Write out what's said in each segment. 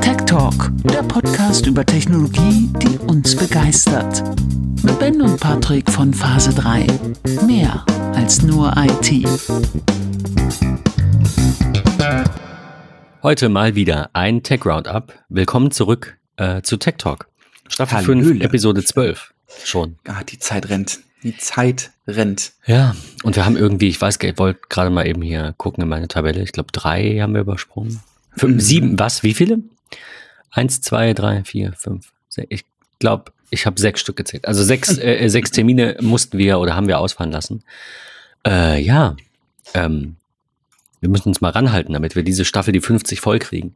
Tech Talk, der Podcast über Technologie, die uns begeistert. Mit Ben und Patrick von Phase 3. Mehr als nur IT. Heute mal wieder ein Tech Roundup. Willkommen zurück äh, zu Tech Talk. Staffel 5, Episode 12 schon. Ah, die Zeit rennt. Die Zeit rennt. Ja, und wir haben irgendwie, ich weiß, ich wollte gerade mal eben hier gucken in meine Tabelle. Ich glaube, drei haben wir übersprungen. Fünf, mhm. sieben, was? Wie viele? Eins, zwei, drei, vier, fünf, sechs. Ich glaube, ich habe sechs Stück gezählt. Also sechs, äh, äh, sechs Termine mussten wir oder haben wir ausfallen lassen. Äh, ja, ähm, wir müssen uns mal ranhalten, damit wir diese Staffel die 50 voll kriegen.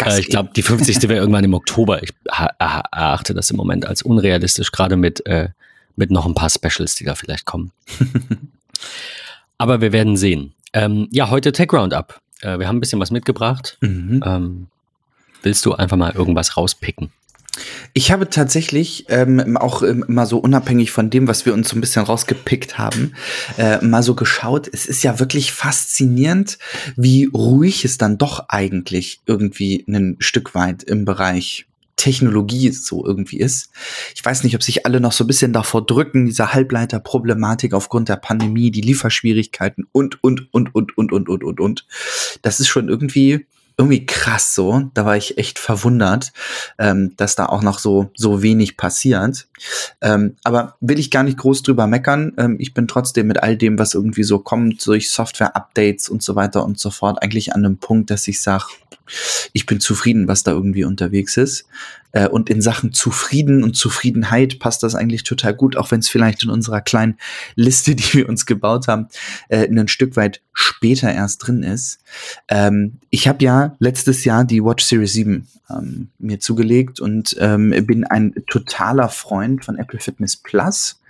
Äh, ich glaube, die 50. wäre irgendwann im Oktober. Ich erachte das im Moment als unrealistisch, gerade mit äh, mit noch ein paar Specials, die da vielleicht kommen. Aber wir werden sehen. Ähm, ja, heute Tech Roundup. Äh, wir haben ein bisschen was mitgebracht. Mhm. Ähm, willst du einfach mal irgendwas rauspicken? Ich habe tatsächlich ähm, auch ähm, mal so unabhängig von dem, was wir uns so ein bisschen rausgepickt haben, äh, mal so geschaut. Es ist ja wirklich faszinierend, wie ruhig es dann doch eigentlich irgendwie ein Stück weit im Bereich Technologie so irgendwie ist. Ich weiß nicht, ob sich alle noch so ein bisschen davor drücken, diese Halbleiterproblematik aufgrund der Pandemie, die Lieferschwierigkeiten und, und, und, und, und, und, und, und, und. Das ist schon irgendwie, irgendwie krass so. Da war ich echt verwundert, ähm, dass da auch noch so, so wenig passiert. Ähm, aber will ich gar nicht groß drüber meckern. Ähm, ich bin trotzdem mit all dem, was irgendwie so kommt, durch Software-Updates und so weiter und so fort, eigentlich an einem Punkt, dass ich sage, ich bin zufrieden, was da irgendwie unterwegs ist. Äh, und in Sachen Zufrieden und Zufriedenheit passt das eigentlich total gut, auch wenn es vielleicht in unserer kleinen Liste, die wir uns gebaut haben, äh, ein Stück weit später erst drin ist. Ähm, ich habe ja letztes Jahr die Watch Series 7 ähm, mir zugelegt und ähm, bin ein totaler Freund von Apple Fitness Plus,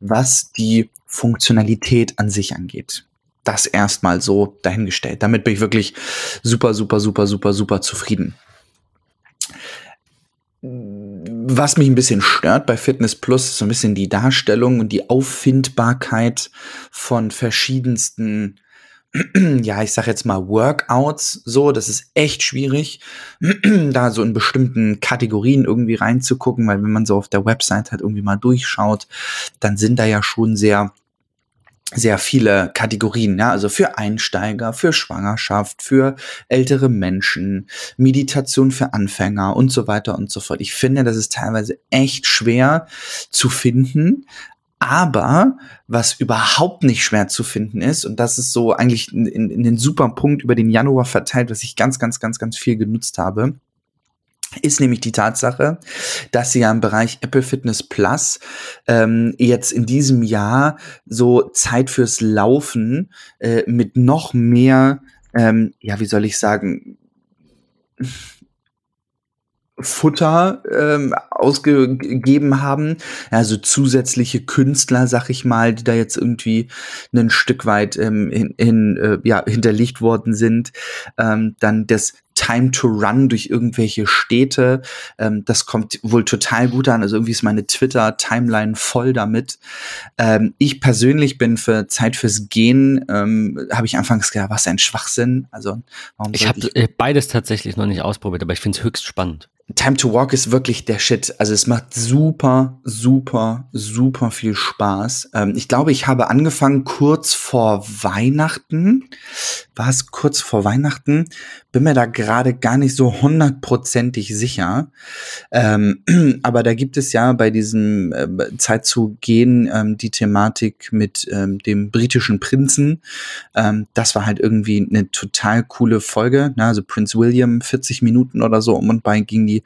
was die Funktionalität an sich angeht das erstmal so dahingestellt. Damit bin ich wirklich super, super, super, super, super zufrieden. Was mich ein bisschen stört bei Fitness Plus ist so ein bisschen die Darstellung und die Auffindbarkeit von verschiedensten ja, ich sag jetzt mal Workouts. So, das ist echt schwierig, da so in bestimmten Kategorien irgendwie reinzugucken, weil wenn man so auf der Website halt irgendwie mal durchschaut, dann sind da ja schon sehr sehr viele Kategorien, ja, also für Einsteiger, für Schwangerschaft, für ältere Menschen, Meditation für Anfänger und so weiter und so fort. Ich finde, das ist teilweise echt schwer zu finden, aber was überhaupt nicht schwer zu finden ist, und das ist so eigentlich in, in, in den super Punkt über den Januar verteilt, was ich ganz, ganz, ganz, ganz viel genutzt habe, ist nämlich die Tatsache, dass sie ja im Bereich Apple Fitness Plus ähm, jetzt in diesem Jahr so Zeit fürs Laufen äh, mit noch mehr, ähm, ja, wie soll ich sagen, Futter ähm, ausgegeben haben. Also zusätzliche Künstler, sag ich mal, die da jetzt irgendwie ein Stück weit ähm, hin, hin, äh, ja, hinterlegt worden sind. Ähm, dann das Time to Run durch irgendwelche Städte. Ähm, das kommt wohl total gut an. Also irgendwie ist meine Twitter-Timeline voll damit. Ähm, ich persönlich bin für Zeit fürs Gehen, ähm, habe ich anfangs gedacht, was ein Schwachsinn. Also warum ich habe äh, beides tatsächlich noch nicht ausprobiert, aber ich finde es höchst spannend. Time to Walk ist wirklich der Shit. Also es macht super, super, super viel Spaß. Ähm, ich glaube, ich habe angefangen kurz vor Weihnachten. War es kurz vor Weihnachten? Bin mir da gerade gar nicht so hundertprozentig sicher. Ähm, aber da gibt es ja bei diesem äh, Zeit zu gehen ähm, die Thematik mit ähm, dem britischen Prinzen. Ähm, das war halt irgendwie eine total coole Folge. Ne? Also Prince William, 40 Minuten oder so um und bei ging die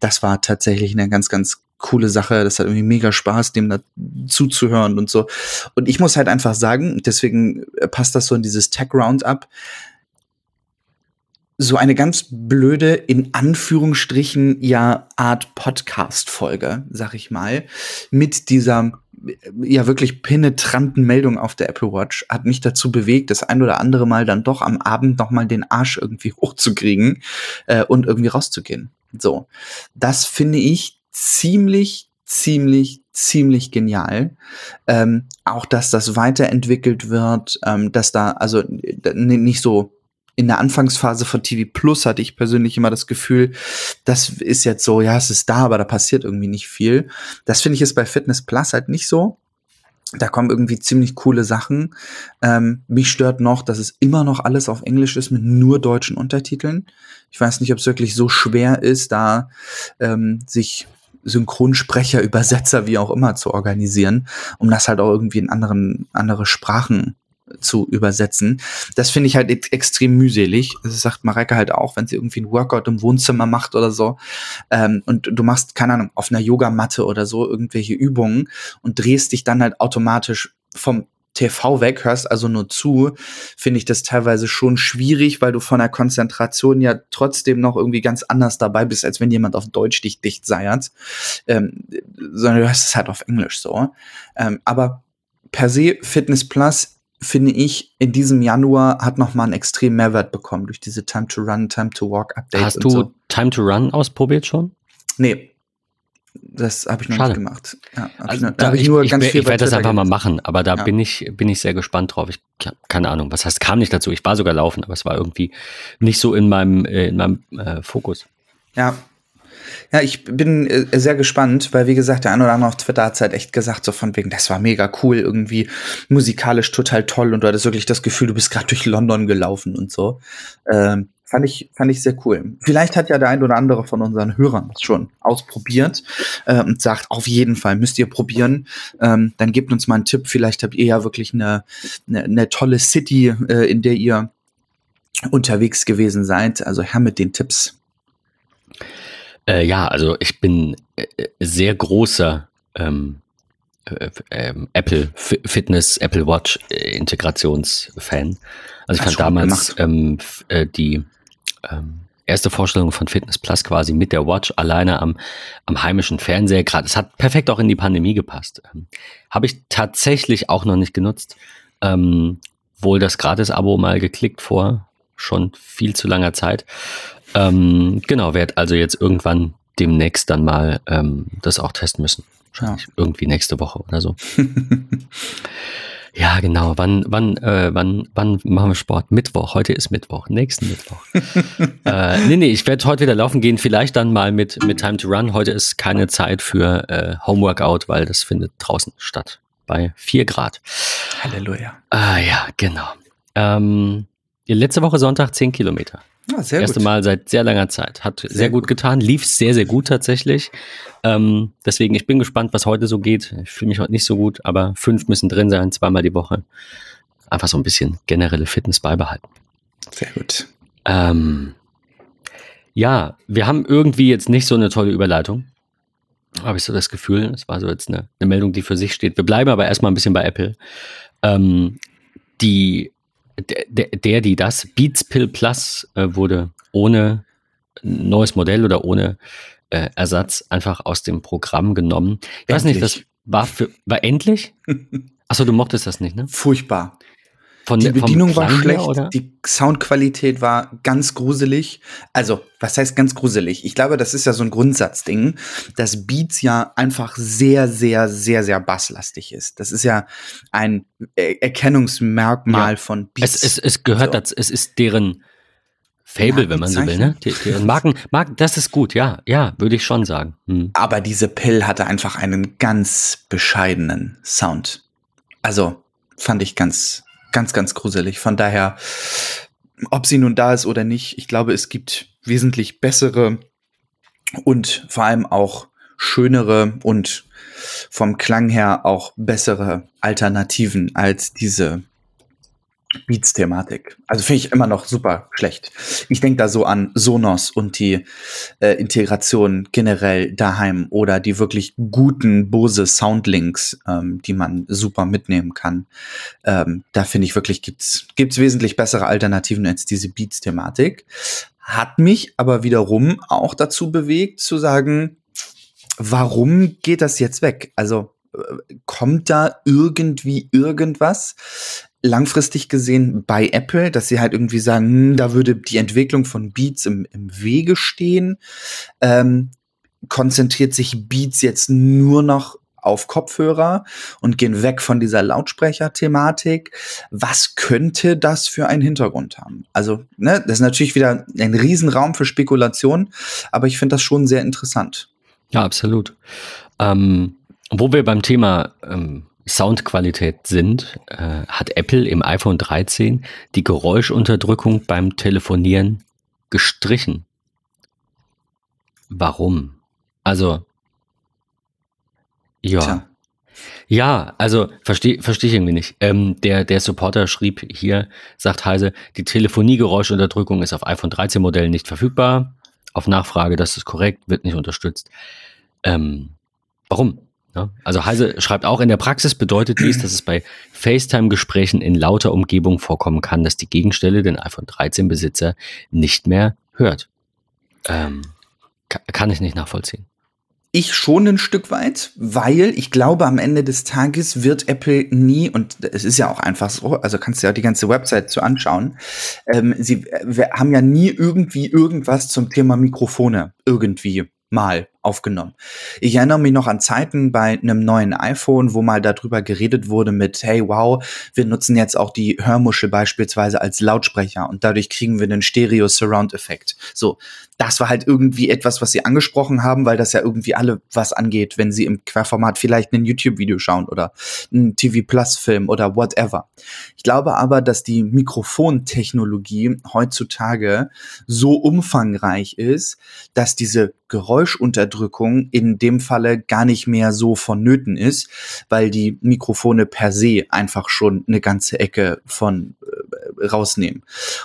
das war tatsächlich eine ganz, ganz coole Sache. Das hat irgendwie mega Spaß, dem da zuzuhören und so. Und ich muss halt einfach sagen, deswegen passt das so in dieses Tech Roundup. So eine ganz blöde, in Anführungsstrichen, ja, Art Podcast-Folge, sag ich mal, mit dieser ja wirklich penetranten Meldung auf der Apple Watch hat mich dazu bewegt, das ein oder andere Mal dann doch am Abend noch mal den Arsch irgendwie hochzukriegen äh, und irgendwie rauszugehen. So, das finde ich ziemlich, ziemlich, ziemlich genial. Ähm, auch, dass das weiterentwickelt wird, ähm, dass da also nicht so in der Anfangsphase von TV Plus hatte ich persönlich immer das Gefühl, das ist jetzt so, ja, es ist da, aber da passiert irgendwie nicht viel. Das finde ich ist bei Fitness Plus halt nicht so. Da kommen irgendwie ziemlich coole Sachen. Ähm, mich stört noch, dass es immer noch alles auf Englisch ist mit nur deutschen Untertiteln. Ich weiß nicht, ob es wirklich so schwer ist, da ähm, sich Synchronsprecher, Übersetzer, wie auch immer zu organisieren, um das halt auch irgendwie in anderen, andere Sprachen zu übersetzen. Das finde ich halt extrem mühselig. Das sagt Mareike halt auch, wenn sie irgendwie ein Workout im Wohnzimmer macht oder so. Ähm, und du machst, keine Ahnung, auf einer Yogamatte oder so irgendwelche Übungen und drehst dich dann halt automatisch vom TV weg, hörst also nur zu, finde ich das teilweise schon schwierig, weil du von der Konzentration ja trotzdem noch irgendwie ganz anders dabei bist, als wenn jemand auf Deutsch dich dicht seiert. Ähm, sondern du hörst es halt auf Englisch so. Ähm, aber per se Fitness Plus finde ich, in diesem Januar hat noch mal einen extremen Mehrwert bekommen durch diese Time to Run, Time to Walk Updates. Hast du so. Time to Run ausprobiert schon? Nee. Das habe ich noch Schade. nicht gemacht. Ja, also, da, ich, ich, ich, ich werde das einfach mal machen, aber da ja. bin ich bin ich sehr gespannt drauf. Ich habe keine Ahnung, was heißt, kam nicht dazu. Ich war sogar laufen, aber es war irgendwie nicht so in meinem äh, in meinem äh, Fokus. Ja, ja, ich bin äh, sehr gespannt, weil wie gesagt, der eine oder andere auf Twitter hat halt echt gesagt, so von wegen, das war mega cool, irgendwie musikalisch total toll und du hattest wirklich das Gefühl, du bist gerade durch London gelaufen und so. Ähm, fand ich, fand ich sehr cool. Vielleicht hat ja der ein oder andere von unseren Hörern das schon ausprobiert äh, und sagt, auf jeden Fall müsst ihr probieren. Ähm, dann gebt uns mal einen Tipp. Vielleicht habt ihr ja wirklich eine, eine, eine tolle City, äh, in der ihr unterwegs gewesen seid. Also her mit den Tipps. Äh, ja, also ich bin äh, sehr großer ähm, äh, äh, Apple Fitness, Apple Watch äh, Integrationsfan. Also ich fand damals ähm, äh, die ähm, erste Vorstellung von Fitness Plus quasi mit der Watch alleine am, am heimischen Fernseher gerade. Es hat perfekt auch in die Pandemie gepasst. Ähm, Habe ich tatsächlich auch noch nicht genutzt. Ähm, wohl das Gratis-Abo mal geklickt vor schon viel zu langer Zeit. Ähm, genau, werde also jetzt irgendwann demnächst dann mal ähm, das auch testen müssen. Wahrscheinlich ja. irgendwie nächste Woche oder so. ja, genau. Wann, wann, äh, wann, wann machen wir Sport? Mittwoch. Heute ist Mittwoch. Nächsten Mittwoch. äh, nee, nee, ich werde heute wieder laufen gehen. Vielleicht dann mal mit, mit Time to Run. Heute ist keine Zeit für äh, Homeworkout, weil das findet draußen statt. Bei 4 Grad. Halleluja. Ah, ja, genau. Ähm, letzte Woche Sonntag 10 Kilometer. Ah, sehr Erste gut. Mal seit sehr langer Zeit. Hat sehr, sehr gut, gut getan. Lief sehr, sehr gut tatsächlich. Ähm, deswegen, ich bin gespannt, was heute so geht. Ich fühle mich heute nicht so gut, aber fünf müssen drin sein, zweimal die Woche. Einfach so ein bisschen generelle Fitness beibehalten. Sehr gut. Ähm, ja, wir haben irgendwie jetzt nicht so eine tolle Überleitung. Habe ich so das Gefühl. Das war so jetzt eine, eine Meldung, die für sich steht. Wir bleiben aber erstmal ein bisschen bei Apple. Ähm, die der, der, die das, Beats Pill Plus äh, wurde ohne neues Modell oder ohne äh, Ersatz einfach aus dem Programm genommen. Ich endlich. weiß nicht, das war für, war endlich? Achso, du mochtest das nicht, ne? Furchtbar. Von, die Bedienung war schlecht, her, die Soundqualität war ganz gruselig. Also, was heißt ganz gruselig? Ich glaube, das ist ja so ein Grundsatzding, dass Beats ja einfach sehr, sehr, sehr, sehr basslastig ist. Das ist ja ein Erkennungsmerkmal ja. von Beats. Es, es, es gehört so. dazu, es ist deren Fable, wenn man so will, ne? Die, die Marken, Marken, das ist gut, ja, ja, würde ich schon sagen. Hm. Aber diese Pill hatte einfach einen ganz bescheidenen Sound. Also, fand ich ganz, ganz, ganz gruselig. Von daher, ob sie nun da ist oder nicht, ich glaube, es gibt wesentlich bessere und vor allem auch schönere und vom Klang her auch bessere Alternativen als diese Beats-Thematik. Also finde ich immer noch super schlecht. Ich denke da so an Sonos und die äh, Integration generell daheim oder die wirklich guten Bose Soundlinks, ähm, die man super mitnehmen kann. Ähm, da finde ich wirklich gibt's gibt's wesentlich bessere Alternativen als diese Beats-Thematik. Hat mich aber wiederum auch dazu bewegt zu sagen, warum geht das jetzt weg? Also äh, kommt da irgendwie irgendwas? Langfristig gesehen bei Apple, dass sie halt irgendwie sagen, hm, da würde die Entwicklung von Beats im, im Wege stehen. Ähm, konzentriert sich Beats jetzt nur noch auf Kopfhörer und gehen weg von dieser Lautsprecher-Thematik. Was könnte das für einen Hintergrund haben? Also, ne, das ist natürlich wieder ein Riesenraum für Spekulation, aber ich finde das schon sehr interessant. Ja, absolut. Ähm, wo wir beim Thema ähm, Soundqualität sind, äh, hat Apple im iPhone 13 die Geräuschunterdrückung beim Telefonieren gestrichen. Warum? Also, ja. Tja. Ja, also verstehe versteh ich irgendwie nicht. Ähm, der, der Supporter schrieb hier, sagt Heise, die Telefoniegeräuschunterdrückung ist auf iPhone 13 Modellen nicht verfügbar. Auf Nachfrage, das ist korrekt, wird nicht unterstützt. Ähm, warum? Ja, also Heise schreibt auch, in der Praxis bedeutet dies, dass es bei FaceTime-Gesprächen in lauter Umgebung vorkommen kann, dass die Gegenstelle den iPhone 13-Besitzer nicht mehr hört. Ähm, kann ich nicht nachvollziehen. Ich schon ein Stück weit, weil ich glaube, am Ende des Tages wird Apple nie, und es ist ja auch einfach so, also kannst du ja die ganze Website zu anschauen, ähm, sie wir haben ja nie irgendwie irgendwas zum Thema Mikrofone irgendwie mal aufgenommen. Ich erinnere mich noch an Zeiten bei einem neuen iPhone, wo mal darüber geredet wurde mit, hey, wow, wir nutzen jetzt auch die Hörmuschel beispielsweise als Lautsprecher und dadurch kriegen wir einen Stereo-Surround-Effekt. So, das war halt irgendwie etwas, was sie angesprochen haben, weil das ja irgendwie alle was angeht, wenn sie im Querformat vielleicht ein YouTube-Video schauen oder ein TV Plus-Film oder whatever. Ich glaube aber, dass die Mikrofontechnologie heutzutage so umfangreich ist, dass diese Geräuschunterdrückung in dem Falle gar nicht mehr so vonnöten ist, weil die Mikrofone per se einfach schon eine ganze Ecke von rausnehmen.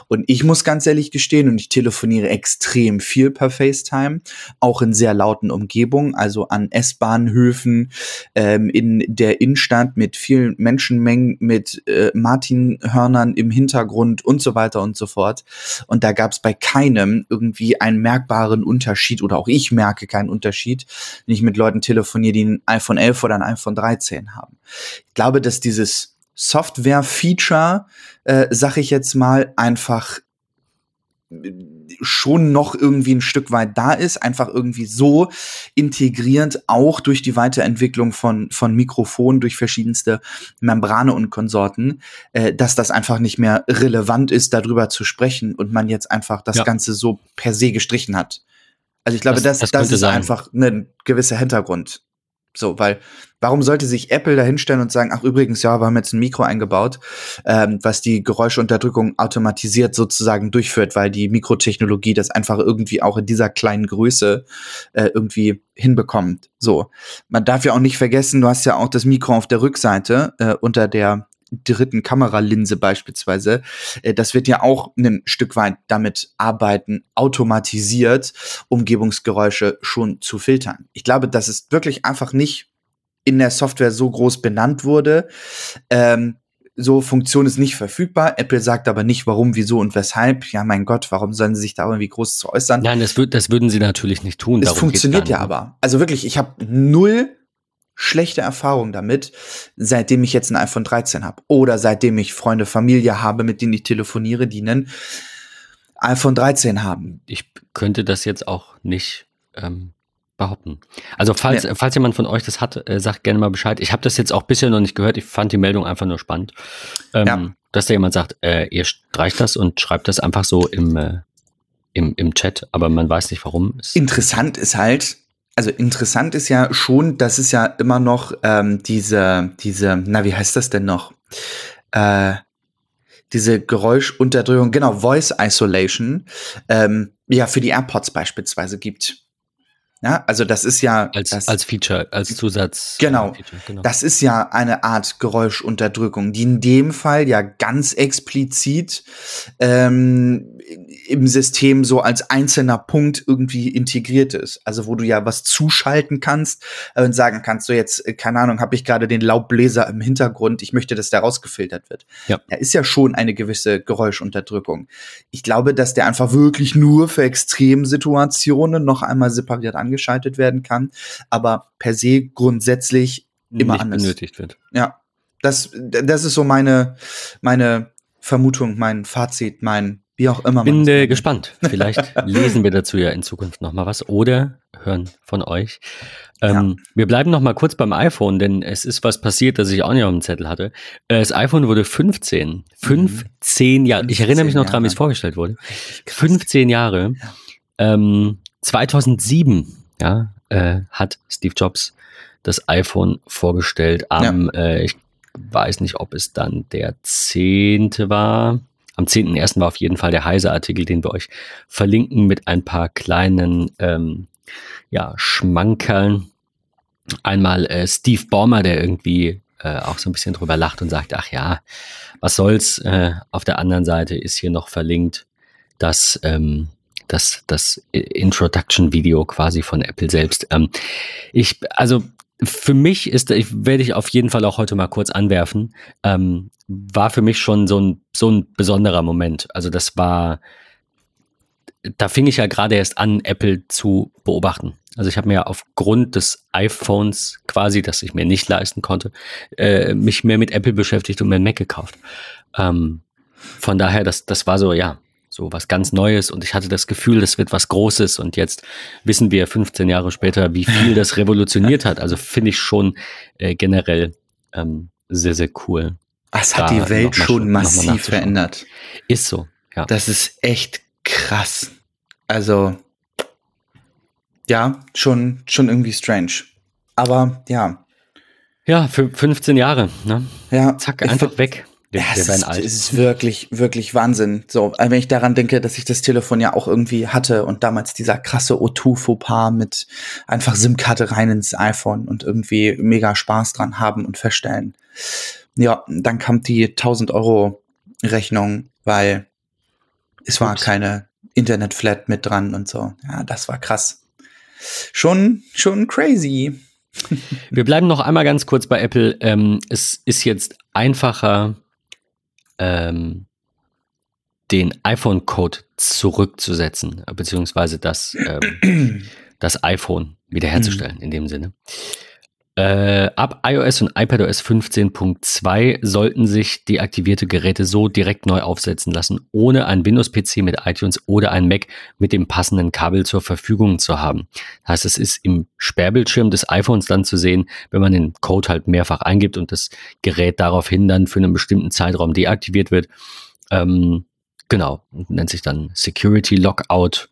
Und ich muss ganz ehrlich gestehen, und ich telefoniere extrem viel per FaceTime, auch in sehr lauten Umgebungen, also an S-Bahnhöfen, ähm, in der Innenstadt mit vielen Menschenmengen, mit äh, Martin-Hörnern im Hintergrund und so weiter und so fort. Und da gab es bei keinem irgendwie einen merkbaren Unterschied oder auch ich merke keinen Unterschied, wenn ich mit Leuten telefoniere, die ein iPhone 11 oder ein iPhone 13 haben. Ich glaube, dass dieses Software-Feature, äh, sag ich jetzt mal, einfach schon noch irgendwie ein Stück weit da ist, einfach irgendwie so integrierend, auch durch die Weiterentwicklung von, von Mikrofonen, durch verschiedenste Membrane und Konsorten, äh, dass das einfach nicht mehr relevant ist, darüber zu sprechen und man jetzt einfach das ja. Ganze so per se gestrichen hat. Also ich glaube, das, das, das ist sein. einfach ein gewisser Hintergrund. So, weil warum sollte sich Apple da hinstellen und sagen, ach übrigens, ja, wir haben jetzt ein Mikro eingebaut, ähm, was die Geräuscheunterdrückung automatisiert sozusagen durchführt, weil die Mikrotechnologie das einfach irgendwie auch in dieser kleinen Größe äh, irgendwie hinbekommt. So, man darf ja auch nicht vergessen, du hast ja auch das Mikro auf der Rückseite äh, unter der dritten Kameralinse beispielsweise, äh, das wird ja auch ein Stück weit damit arbeiten, automatisiert Umgebungsgeräusche schon zu filtern. Ich glaube, dass es wirklich einfach nicht in der Software so groß benannt wurde. Ähm, so Funktion ist nicht verfügbar. Apple sagt aber nicht, warum, wieso und weshalb. Ja, mein Gott, warum sollen sie sich da irgendwie groß zu äußern? Nein, das, würd, das würden sie natürlich nicht tun. Es funktioniert ja aber. Also wirklich, ich habe null schlechte Erfahrung damit, seitdem ich jetzt ein iPhone 13 habe. Oder seitdem ich Freunde, Familie habe, mit denen ich telefoniere, die einen iPhone 13 haben. Ich könnte das jetzt auch nicht ähm, behaupten. Also falls, ja. falls jemand von euch das hat, äh, sagt gerne mal Bescheid. Ich habe das jetzt auch bisher noch nicht gehört. Ich fand die Meldung einfach nur spannend. Ähm, ja. Dass da jemand sagt, äh, ihr streicht das und schreibt das einfach so im, äh, im, im Chat, aber man weiß nicht warum. Interessant ist halt, also interessant ist ja schon, dass es ja immer noch ähm, diese, diese, na, wie heißt das denn noch? Äh, diese Geräuschunterdrückung, genau, Voice Isolation, ähm, ja, für die AirPods beispielsweise gibt. Ja, also das ist ja als, das, als Feature, als Zusatz. Genau, Feature, genau. Das ist ja eine Art Geräuschunterdrückung, die in dem Fall ja ganz explizit ähm, im System so als einzelner Punkt irgendwie integriert ist. Also wo du ja was zuschalten kannst äh, und sagen kannst, so jetzt, äh, keine Ahnung, habe ich gerade den Laubbläser im Hintergrund, ich möchte, dass der rausgefiltert wird. Ja. Da ist ja schon eine gewisse Geräuschunterdrückung. Ich glaube, dass der einfach wirklich nur für Extremsituationen noch einmal separiert angeschaltet werden kann, aber per se grundsätzlich immer Nicht anders. benötigt wird. Ja. Das, das ist so meine, meine Vermutung, mein Fazit, mein Wie auch immer. Bin äh, gespannt. Vielleicht lesen wir dazu ja in Zukunft nochmal was oder hören von euch. Ähm, ja. Wir bleiben nochmal kurz beim iPhone, denn es ist was passiert, das ich auch nicht auf dem Zettel hatte. Äh, das iPhone wurde 15. 15 mhm. Jahre. Ich erinnere mich noch dran, wie es vorgestellt wurde. 15 Jahre. Ja. Ähm, 2007 ja, äh, hat Steve Jobs das iPhone vorgestellt am, ja. äh, ich weiß nicht, ob es dann der 10. war am 10.01. war auf jeden Fall der Heise-Artikel, den wir euch verlinken mit ein paar kleinen ähm, ja, Schmankerln. Einmal äh, Steve Ballmer, der irgendwie äh, auch so ein bisschen drüber lacht und sagt, ach ja, was soll's. Äh, auf der anderen Seite ist hier noch verlinkt, dass ähm, das, das Introduction-Video quasi von Apple selbst. Ähm, ich, also für mich ist, ich werde ich auf jeden Fall auch heute mal kurz anwerfen, ähm, war für mich schon so ein, so ein besonderer Moment. Also das war, da fing ich ja gerade erst an, Apple zu beobachten. Also ich habe mir aufgrund des iPhones quasi, das ich mir nicht leisten konnte, äh, mich mehr mit Apple beschäftigt und mir einen Mac gekauft. Ähm, von daher, das, das war so, ja, so was ganz Neues und ich hatte das Gefühl, das wird was Großes und jetzt wissen wir 15 Jahre später, wie viel das revolutioniert hat. Also finde ich schon äh, generell ähm, sehr, sehr cool. Es hat die Welt schon massiv verändert. Ist so, ja. Das ist echt krass. Also, ja, schon, schon irgendwie strange. Aber ja. Ja, für 15 Jahre, ne? Ja. Zack, einfach weg. Wir, ja, wir ist, alt. ist wirklich, wirklich Wahnsinn. So, wenn ich daran denke, dass ich das Telefon ja auch irgendwie hatte und damals dieser krasse O2-Fauxpas mit einfach SIM-Karte rein ins iPhone und irgendwie mega Spaß dran haben und feststellen. Ja, dann kam die 1000 Euro Rechnung, weil es war Ups. keine Internet-Flat mit dran und so. Ja, das war krass. Schon, schon crazy. Wir bleiben noch einmal ganz kurz bei Apple. Ähm, es ist jetzt einfacher, ähm, den iPhone-Code zurückzusetzen, beziehungsweise das, ähm, das iPhone wiederherzustellen in dem Sinne. Äh, ab iOS und iPadOS 15.2 sollten sich deaktivierte Geräte so direkt neu aufsetzen lassen, ohne ein Windows-PC mit iTunes oder ein Mac mit dem passenden Kabel zur Verfügung zu haben. Das heißt, es ist im Sperrbildschirm des iPhones dann zu sehen, wenn man den Code halt mehrfach eingibt und das Gerät daraufhin dann für einen bestimmten Zeitraum deaktiviert wird. Ähm, genau, nennt sich dann Security Lockout.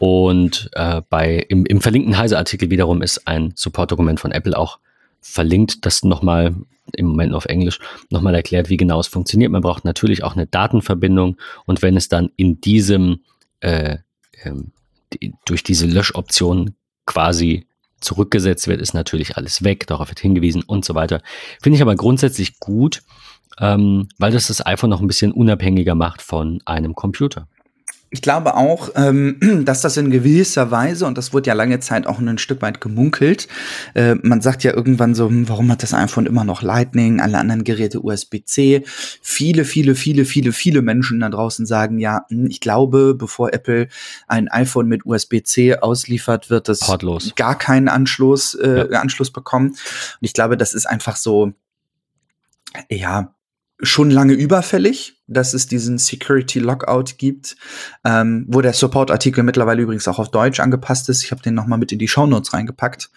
Und äh, bei, im, im verlinkten Heise-Artikel wiederum ist ein Support-Dokument von Apple auch verlinkt, das nochmal im Moment auf Englisch nochmal erklärt, wie genau es funktioniert. Man braucht natürlich auch eine Datenverbindung und wenn es dann in diesem äh, ähm, die, durch diese Löschoption quasi zurückgesetzt wird, ist natürlich alles weg, darauf wird hingewiesen und so weiter. Finde ich aber grundsätzlich gut, ähm, weil das das iPhone noch ein bisschen unabhängiger macht von einem Computer. Ich glaube auch, ähm, dass das in gewisser Weise, und das wurde ja lange Zeit auch ein Stück weit gemunkelt, äh, man sagt ja irgendwann so, hm, warum hat das iPhone immer noch Lightning, alle anderen Geräte USB-C? Viele, viele, viele, viele, viele Menschen da draußen sagen, ja, hm, ich glaube, bevor Apple ein iPhone mit USB-C ausliefert, wird es Portlos. gar keinen Anschluss, äh, ja. Anschluss bekommen. Und ich glaube, das ist einfach so, ja, schon lange überfällig, dass es diesen Security Lockout gibt, ähm, wo der Support-Artikel mittlerweile übrigens auch auf Deutsch angepasst ist. Ich habe den nochmal mit in die Show Notes reingepackt.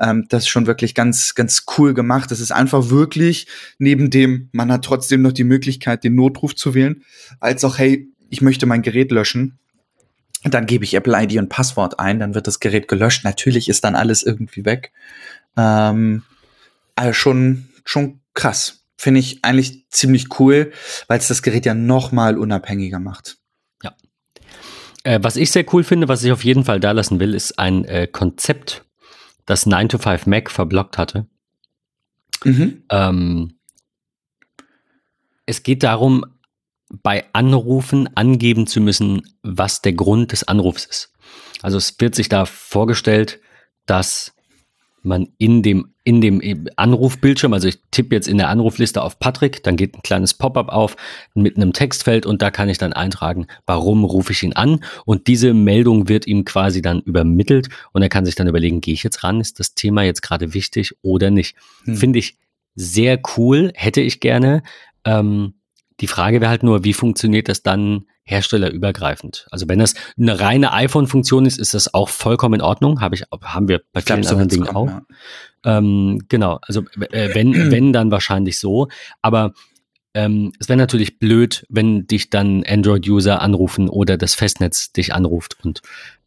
Ähm, das ist schon wirklich ganz, ganz cool gemacht. Das ist einfach wirklich neben dem, man hat trotzdem noch die Möglichkeit, den Notruf zu wählen, als auch, hey, ich möchte mein Gerät löschen. Dann gebe ich Apple ID und Passwort ein, dann wird das Gerät gelöscht. Natürlich ist dann alles irgendwie weg. Ähm, also schon, schon krass finde ich eigentlich ziemlich cool, weil es das Gerät ja noch mal unabhängiger macht. Ja. Äh, was ich sehr cool finde, was ich auf jeden Fall da lassen will, ist ein äh, Konzept, das 9 to 5 Mac verblockt hatte. Mhm. Ähm, es geht darum, bei Anrufen angeben zu müssen, was der Grund des Anrufs ist. Also es wird sich da vorgestellt, dass man in dem, in dem Anrufbildschirm, also ich tippe jetzt in der Anrufliste auf Patrick, dann geht ein kleines Pop-up auf mit einem Textfeld und da kann ich dann eintragen, warum rufe ich ihn an und diese Meldung wird ihm quasi dann übermittelt und er kann sich dann überlegen, gehe ich jetzt ran, ist das Thema jetzt gerade wichtig oder nicht. Hm. Finde ich sehr cool, hätte ich gerne. Ähm, die Frage wäre halt nur, wie funktioniert das dann herstellerübergreifend. Also wenn das eine reine iPhone-Funktion ist, ist das auch vollkommen in Ordnung. Hab ich, haben wir bei vielen anderen Dingen auch. Ja. Ähm, genau, also äh, wenn, wenn dann wahrscheinlich so. Aber ähm, es wäre natürlich blöd, wenn dich dann Android-User anrufen oder das Festnetz dich anruft und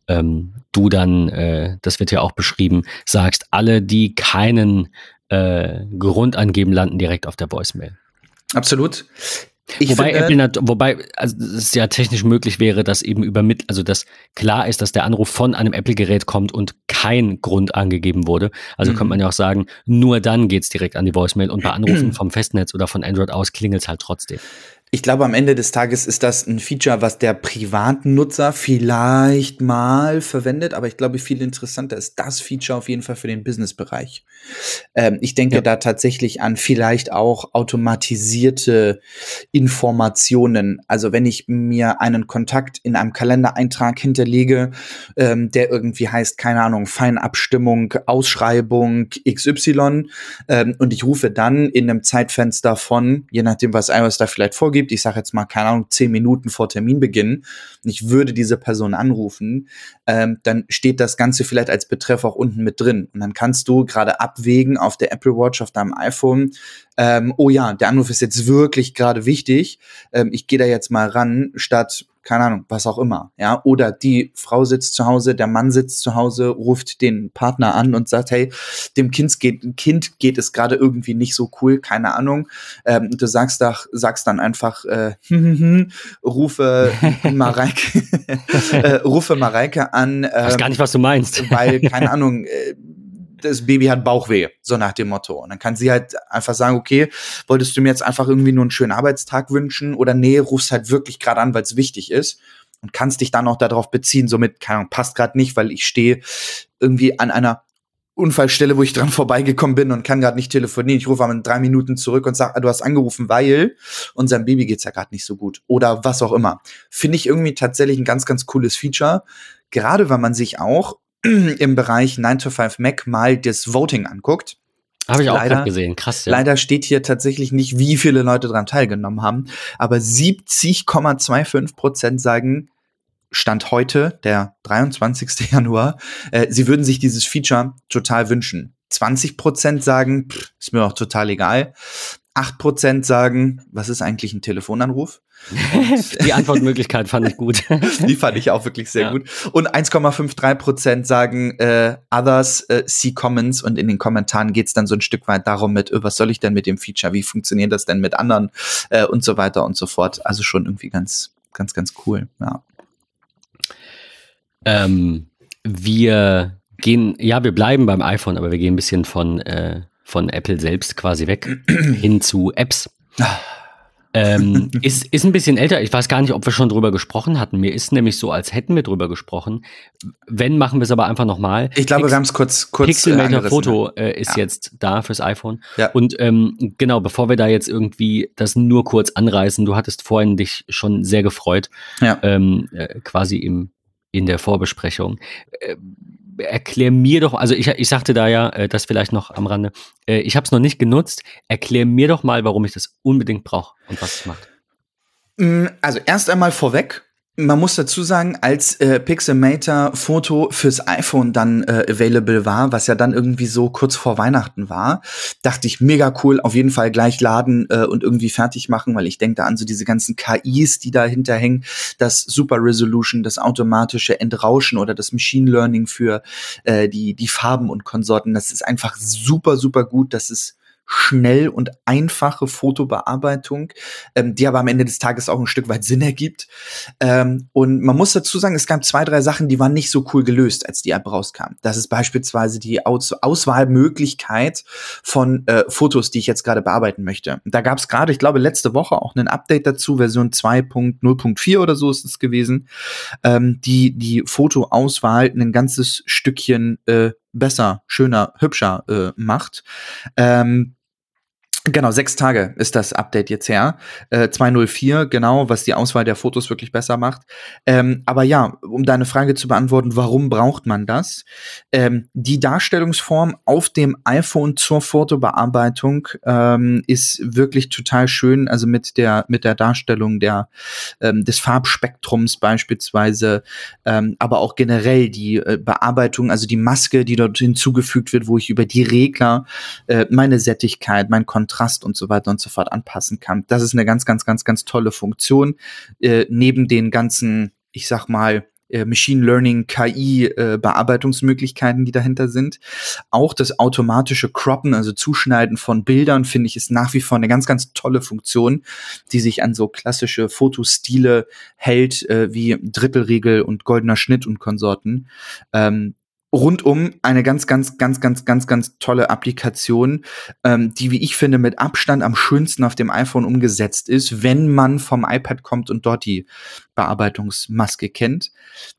ähm, du dann, äh, das wird ja auch beschrieben, sagst, alle, die keinen äh, Grund angeben, landen direkt auf der Voicemail. Absolut. Ich wobei finde, Apple, wobei also es ja technisch möglich wäre, dass eben übermittelt, also dass klar ist, dass der Anruf von einem Apple-Gerät kommt und kein Grund angegeben wurde. Also mhm. könnte man ja auch sagen, nur dann geht's direkt an die Voicemail und bei Anrufen vom Festnetz oder von Android aus klingelt's halt trotzdem. Ich glaube, am Ende des Tages ist das ein Feature, was der Privatnutzer vielleicht mal verwendet, aber ich glaube, viel interessanter ist das Feature auf jeden Fall für den Businessbereich. Ähm, ich denke ja. da tatsächlich an vielleicht auch automatisierte Informationen. Also wenn ich mir einen Kontakt in einem Kalendereintrag hinterlege, ähm, der irgendwie heißt, keine Ahnung, Feinabstimmung, Ausschreibung XY, ähm, und ich rufe dann in einem Zeitfenster von, je nachdem, was iOS da vielleicht vorgibt, gibt, ich sage jetzt mal, keine Ahnung, zehn Minuten vor Terminbeginn, ich würde diese Person anrufen, ähm, dann steht das Ganze vielleicht als Betreff auch unten mit drin. Und dann kannst du gerade abwägen auf der Apple Watch, auf deinem iPhone, ähm, oh ja, der Anruf ist jetzt wirklich gerade wichtig, ähm, ich gehe da jetzt mal ran, statt keine Ahnung, was auch immer, ja, oder die Frau sitzt zu Hause, der Mann sitzt zu Hause, ruft den Partner an und sagt, hey, dem Kind geht, Kind geht es gerade irgendwie nicht so cool, keine Ahnung. Ähm, du sagst doch, sagst dann einfach, äh, rufe Mareike, äh, rufe Mareike an. Ähm, weiß gar nicht, was du meinst. weil, keine Ahnung, äh, das Baby hat Bauchweh, so nach dem Motto. Und dann kann sie halt einfach sagen, okay, wolltest du mir jetzt einfach irgendwie nur einen schönen Arbeitstag wünschen oder nee, rufst halt wirklich gerade an, weil es wichtig ist und kannst dich dann auch darauf beziehen, somit, keine Ahnung, passt gerade nicht, weil ich stehe irgendwie an einer Unfallstelle, wo ich dran vorbeigekommen bin und kann gerade nicht telefonieren. Ich rufe aber in drei Minuten zurück und sage, du hast angerufen, weil unserem Baby geht's ja gerade nicht so gut oder was auch immer. Finde ich irgendwie tatsächlich ein ganz, ganz cooles Feature. Gerade weil man sich auch im Bereich 9 to 5 Mac mal das Voting anguckt. Habe ich auch leider, gesehen, krass. Ja. Leider steht hier tatsächlich nicht, wie viele Leute daran teilgenommen haben, aber 70,25 Prozent sagen, Stand heute, der 23. Januar, äh, sie würden sich dieses Feature total wünschen. 20 Prozent sagen, pff, ist mir auch total egal. 8 Prozent sagen, was ist eigentlich ein Telefonanruf? Die Antwortmöglichkeit fand ich gut. die fand ich auch wirklich sehr ja. gut. Und 1,53 Prozent sagen äh, Others äh, see Comments und in den Kommentaren geht's dann so ein Stück weit darum mit, äh, was soll ich denn mit dem Feature, wie funktioniert das denn mit anderen äh, und so weiter und so fort. Also schon irgendwie ganz, ganz, ganz cool. Ja. Ähm, wir gehen, ja, wir bleiben beim iPhone, aber wir gehen ein bisschen von, äh, von Apple selbst quasi weg hin zu Apps. Ähm, ist, ist ein bisschen älter. Ich weiß gar nicht, ob wir schon drüber gesprochen hatten. Mir ist nämlich so, als hätten wir drüber gesprochen. Wenn, machen wir es aber einfach nochmal. Ich glaube, Pix wir haben es kurz, kurz Pixelmator Foto äh, ist ja. jetzt da fürs iPhone. Ja. Und ähm, genau, bevor wir da jetzt irgendwie das nur kurz anreißen, du hattest vorhin dich schon sehr gefreut, ja. ähm, äh, quasi im, in der Vorbesprechung. Äh, erklär mir doch, also ich, ich sagte da ja, äh, das vielleicht noch am Rande, äh, ich habe es noch nicht genutzt. Erklär mir doch mal, warum ich das unbedingt brauche und was es macht. Mm, also erst einmal vorweg, man muss dazu sagen, als äh, Pixelmator Foto fürs iPhone dann äh, available war, was ja dann irgendwie so kurz vor Weihnachten war, dachte ich mega cool, auf jeden Fall gleich laden äh, und irgendwie fertig machen, weil ich denke da an so diese ganzen KIs, die dahinter hängen, das Super Resolution, das automatische Entrauschen oder das Machine Learning für äh, die die Farben und Konsorten, das ist einfach super super gut, das ist schnell und einfache Fotobearbeitung, ähm, die aber am Ende des Tages auch ein Stück weit Sinn ergibt. Ähm, und man muss dazu sagen, es gab zwei, drei Sachen, die waren nicht so cool gelöst, als die App rauskam. Das ist beispielsweise die Aus Auswahlmöglichkeit von äh, Fotos, die ich jetzt gerade bearbeiten möchte. Da gab es gerade, ich glaube, letzte Woche auch ein Update dazu, Version 2.0.4 oder so ist es gewesen, ähm, die die Fotoauswahl ein ganzes Stückchen äh, besser, schöner, hübscher äh, macht. Ähm, Genau, sechs Tage ist das Update jetzt her. Äh, 204, genau, was die Auswahl der Fotos wirklich besser macht. Ähm, aber ja, um deine Frage zu beantworten, warum braucht man das? Ähm, die Darstellungsform auf dem iPhone zur Fotobearbeitung ähm, ist wirklich total schön. Also mit der, mit der Darstellung der, ähm, des Farbspektrums beispielsweise, ähm, aber auch generell die äh, Bearbeitung, also die Maske, die dort hinzugefügt wird, wo ich über die Regler äh, meine Sättigkeit, mein Kontrast Kontrast und so weiter und so fort anpassen kann. Das ist eine ganz, ganz, ganz, ganz tolle Funktion. Äh, neben den ganzen, ich sag mal, äh, Machine Learning, KI äh, Bearbeitungsmöglichkeiten, die dahinter sind. Auch das automatische Croppen, also Zuschneiden von Bildern, finde ich, ist nach wie vor eine ganz, ganz tolle Funktion, die sich an so klassische Fotostile hält, äh, wie Drittelregel und goldener Schnitt und Konsorten. Ähm, rundum eine ganz, ganz, ganz, ganz, ganz, ganz tolle Applikation, ähm, die, wie ich finde, mit Abstand am schönsten auf dem iPhone umgesetzt ist, wenn man vom iPad kommt und dort die Bearbeitungsmaske kennt.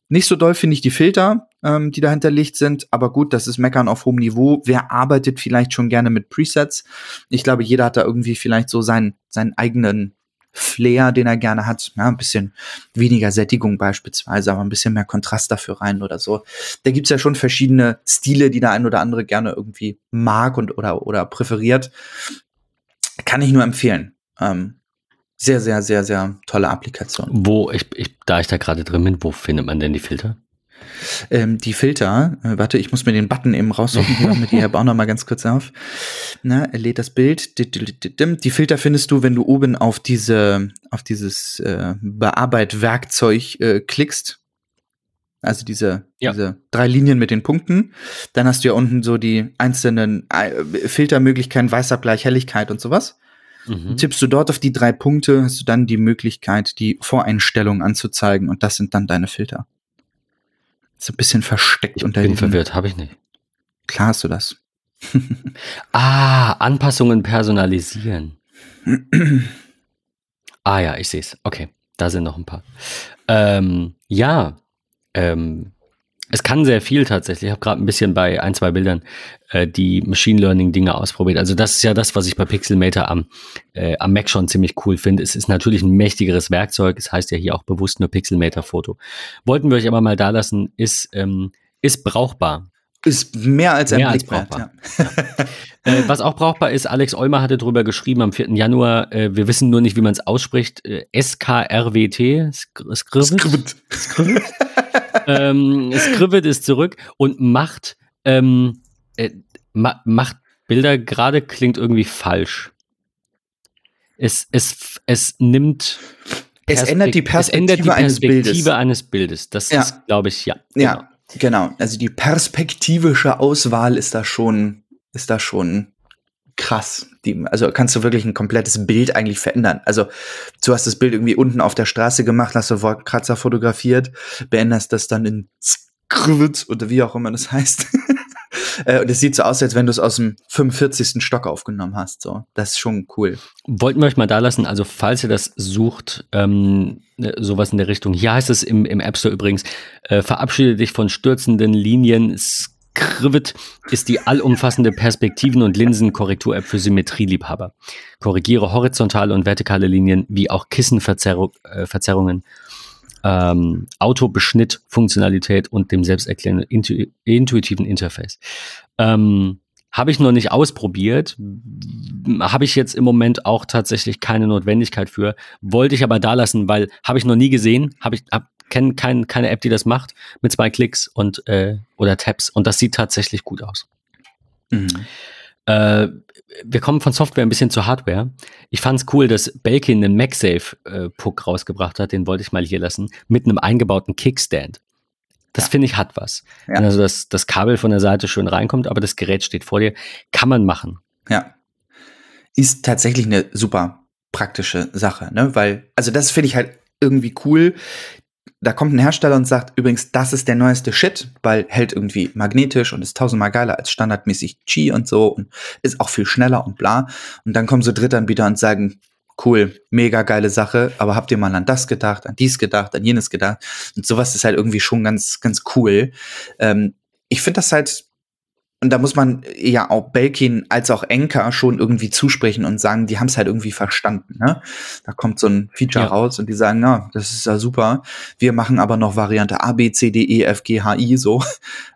Nicht so doll finde ich die Filter, ähm, die dahinter liegt sind, aber gut, das ist Meckern auf hohem Niveau. Wer arbeitet vielleicht schon gerne mit Presets? Ich glaube, jeder hat da irgendwie vielleicht so seinen, seinen eigenen Flair, den er gerne hat. Ja, ein bisschen weniger Sättigung beispielsweise, aber ein bisschen mehr Kontrast dafür rein oder so. Da gibt's ja schon verschiedene Stile, die der ein oder andere gerne irgendwie mag und oder, oder präferiert. Kann ich nur empfehlen. Ähm, sehr, sehr, sehr, sehr tolle Applikation. Wo, ich, ich, da ich da gerade drin bin, wo findet man denn die Filter? Ähm, die Filter, äh, warte, ich muss mir den Button eben raussuchen, hier mit die auch noch mal ganz kurz auf. Na, er lädt das Bild. Die Filter findest du, wenn du oben auf diese, auf dieses äh, Bearbeitwerkzeug äh, klickst. Also diese, ja. diese drei Linien mit den Punkten. Dann hast du ja unten so die einzelnen äh, Filtermöglichkeiten, Weißabgleich, Helligkeit und sowas. Mhm. Tippst du dort auf die drei Punkte, hast du dann die Möglichkeit, die Voreinstellungen anzuzeigen und das sind dann deine Filter. Ist ein bisschen versteckt ich unter bin verwirrt, habe ich nicht. Klar hast du das. ah, Anpassungen personalisieren. ah ja, ich sehe es. Okay, da sind noch ein paar. Ähm, ja, ähm, es kann sehr viel tatsächlich. Ich habe gerade ein bisschen bei ein, zwei Bildern äh, die Machine Learning Dinge ausprobiert. Also das ist ja das, was ich bei Pixelmator am, äh, am Mac schon ziemlich cool finde. Es ist natürlich ein mächtigeres Werkzeug. Es heißt ja hier auch bewusst nur Pixelmator Foto. Wollten wir euch aber mal da lassen, ist, ähm, ist brauchbar. Ist mehr als mehr als brauchbar. Ja. äh, was auch brauchbar ist, Alex Olmer hatte drüber geschrieben am 4. Januar, äh, wir wissen nur nicht, wie man es ausspricht, äh, SKRWT, Skrivit. Skrivit. ähm, Skrivit ist zurück und macht, ähm, äh, ma macht Bilder gerade, klingt irgendwie falsch. Es, es, es nimmt es ändert die Perspektive, ändert die Perspektive eines, Bildes. eines Bildes. Das ja. ist, glaube ich, ja. Genau. Ja, Genau, also die perspektivische Auswahl ist da schon, ist da schon krass. Die, also kannst du wirklich ein komplettes Bild eigentlich verändern. Also du hast das Bild irgendwie unten auf der Straße gemacht, hast du Wolkenkratzer fotografiert, beänderst das dann in oder wie auch immer das heißt. Äh, und es sieht so aus, als wenn du es aus dem 45. Stock aufgenommen hast. So, das ist schon cool. Wollten wir euch mal da lassen, also falls ihr das sucht, ähm, ne, sowas in der Richtung. Hier heißt es im, im App Store übrigens, äh, verabschiede dich von stürzenden Linien. Scrivet ist die allumfassende Perspektiven- und Linsenkorrektur-App für Symmetrieliebhaber. Korrigiere horizontale und vertikale Linien wie auch Kissenverzerrungen. Äh, ähm, Autobeschnitt-Funktionalität und dem selbsterklärenden intu intuitiven Interface. Ähm, habe ich noch nicht ausprobiert, habe ich jetzt im Moment auch tatsächlich keine Notwendigkeit für, wollte ich aber da lassen, weil habe ich noch nie gesehen, habe ich hab, kenne kein, keine App, die das macht mit zwei Klicks und äh, oder Tabs und das sieht tatsächlich gut aus. Mhm. Äh, wir kommen von Software ein bisschen zur Hardware. Ich fand es cool, dass Belkin einen MagSafe-Puck äh, rausgebracht hat, den wollte ich mal hier lassen, mit einem eingebauten Kickstand. Das ja. finde ich hat was. Ja. Also das, das Kabel von der Seite schön reinkommt, aber das Gerät steht vor dir, kann man machen. Ja. Ist tatsächlich eine super praktische Sache, ne? Weil, also das finde ich halt irgendwie cool da kommt ein Hersteller und sagt, übrigens, das ist der neueste Shit, weil hält irgendwie magnetisch und ist tausendmal geiler als standardmäßig Qi und so und ist auch viel schneller und bla. Und dann kommen so Drittanbieter und sagen, cool, mega geile Sache, aber habt ihr mal an das gedacht, an dies gedacht, an jenes gedacht? Und sowas ist halt irgendwie schon ganz, ganz cool. Ähm, ich finde das halt und da muss man ja auch Belkin als auch Enker schon irgendwie zusprechen und sagen, die haben es halt irgendwie verstanden. Ne? Da kommt so ein Feature Ja. raus und die sagen, na, das ist ja super. Wir machen aber noch Variante A, B, C, D, E, F, G, H, I, so.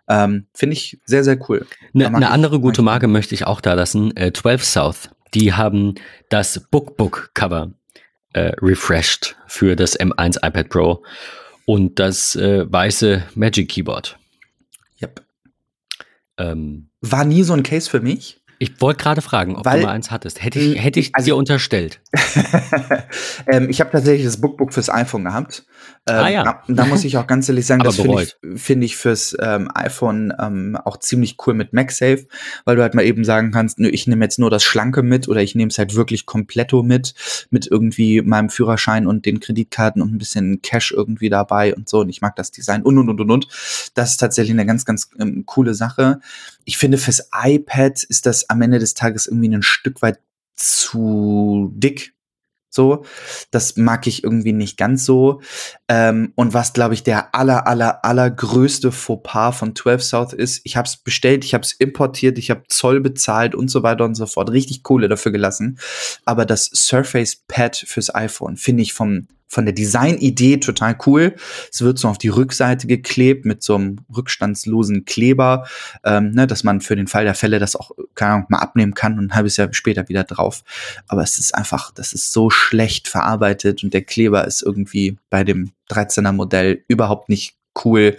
Ähm, Finde ich sehr, sehr cool. Eine ne andere gute Marke möchte ich auch da lassen. Äh, 12 South. Die haben das Bookbook-Cover äh, refreshed für das M1 iPad Pro und das äh, weiße Magic Keyboard. Ähm, War nie so ein Case für mich. ich wollte gerade fragen, ob Weil- du mal eins hattest. Hätte ich, Mm, hätte ich also- dir unterstellt. ähm, ich habe tatsächlich das Bookbook fürs iPhone gehabt. Ähm, Ah, ja. da- Da muss ich auch ganz ehrlich sagen, das finde ich, finde ich fürs ähm, iPhone ähm, auch ziemlich cool mit MagSafe, weil du halt mal eben sagen kannst, nö, ich nehme jetzt nur das Schlanke mit oder ich nehme es halt wirklich kompletto mit, mit irgendwie meinem Führerschein und den Kreditkarten und ein bisschen Cash irgendwie dabei und so. Und ich mag das Design und und und und und. Das ist tatsächlich eine ganz, ganz ähm, coole Sache. Ich finde, fürs iPad ist das am Ende des Tages irgendwie ein Stück weit zu dick. So, das mag ich irgendwie nicht ganz so. Ähm, und was, glaube ich, der aller, aller, allergrößte Fauxpas von 12 South ist, ich habe es bestellt, ich habe es importiert, ich habe Zoll bezahlt und so weiter und so fort. Richtig Kohle dafür gelassen. Aber das Surface Pad fürs iPhone finde ich vom, von der Designidee total cool. Es wird so auf die Rückseite geklebt mit so einem rückstandslosen Kleber, ähm, ne, dass man für den Fall der Fälle das auch, keine Ahnung, mal abnehmen kann und ein halbes Jahr später wieder drauf. Aber es ist einfach, das ist so schlecht verarbeitet und der Kleber ist irgendwie bei dem 13er Modell überhaupt nicht cool.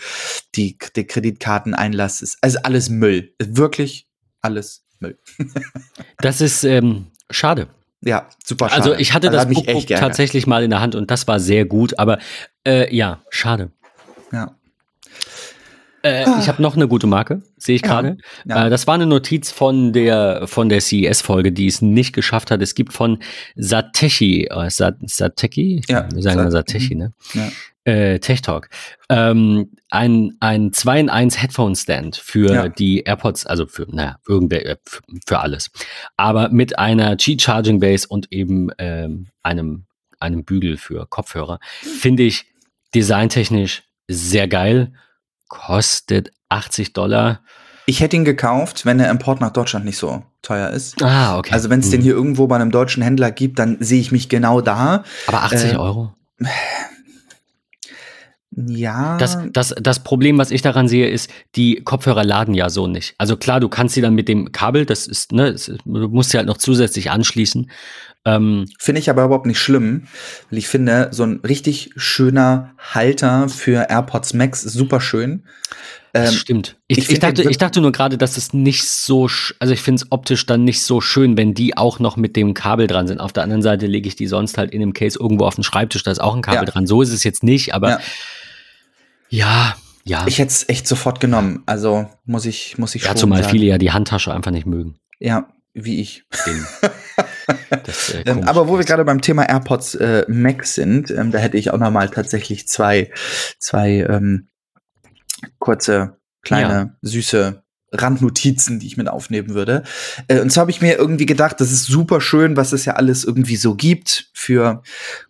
Die, der Kreditkarteneinlass ist, also alles Müll. Wirklich alles Müll. Das ist ähm, schade. Ja, super schade. Also ich hatte das hat mich Bookbook tatsächlich mal in der Hand und das war sehr gut, aber äh, ja, schade. Ja. Äh, ich habe noch eine gute Marke, sehe ich Ja, gerade. ja. Äh, das war eine Notiz von der von der CES-Folge, die es nicht geschafft hat. Es gibt von Satechi, äh, Sat Satechi, Ja, wir sagen mal Sat- Satechi, ne? Ja. Äh, Tech Talk. Ähm, ein, ein 2 in 1 Headphone Stand für Ja. die AirPods, also für, naja, irgendwer, äh, für, für alles. Aber mit einer Qi-Charging Base und eben ähm, einem, einem Bügel für Kopfhörer. Finde ich designtechnisch sehr geil. Kostet 80 Dollar. Ich hätte ihn gekauft, wenn der Import nach Deutschland nicht so teuer ist. Ah, okay. Also wenn es den Mhm. hier irgendwo bei einem deutschen Händler gibt, dann sehe ich mich genau da. Aber 80 äh, Euro? Ja. Das, das, das Problem, was ich daran sehe, ist, die Kopfhörer laden ja so nicht. Also klar, du kannst sie dann mit dem Kabel, das ist, ne, du musst sie halt noch zusätzlich anschließen. Ähm, Finde ich aber überhaupt nicht schlimm, weil ich finde, so ein richtig schöner Halter für AirPods Max ist super schön. das Ähm, stimmt. Ich, ich ich, dachte, ich dachte nur gerade, dass es nicht so, also ich finde es optisch dann nicht so schön, wenn die auch noch mit dem Kabel dran sind. Auf der anderen Seite lege ich die sonst halt in einem Case irgendwo auf den Schreibtisch, da ist auch ein Kabel Ja. dran. So ist es jetzt nicht, aber Ja. Ja, ja. Ich hätte es echt sofort genommen. Also muss ich, muss ich ja, schon zumal sagen. viele ja die Handtasche einfach nicht mögen. Ja, wie ich. Das, äh, Ähm, aber wo wir gerade beim Thema AirPods äh, Max sind, ähm, da hätte ich auch noch mal tatsächlich zwei, zwei ähm, kurze, kleine, Ja. süße Randnotizen, die ich mit aufnehmen würde. Äh, und zwar habe ich mir irgendwie gedacht, das ist super schön, was es ja alles irgendwie so gibt für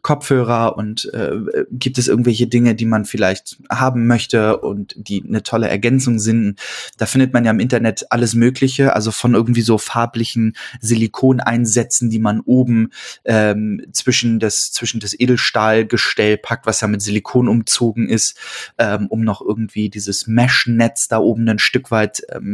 Kopfhörer und äh, gibt es irgendwelche Dinge, die man vielleicht haben möchte und die eine tolle Ergänzung sind. Da findet man ja im Internet alles Mögliche, also von irgendwie so farblichen Silikoneinsätzen, die man oben ähm, zwischen das zwischen das Edelstahlgestell packt, was ja mit Silikon umzogen ist, ähm, um noch irgendwie dieses Mesh-Netz da oben ein Stück weit ähm,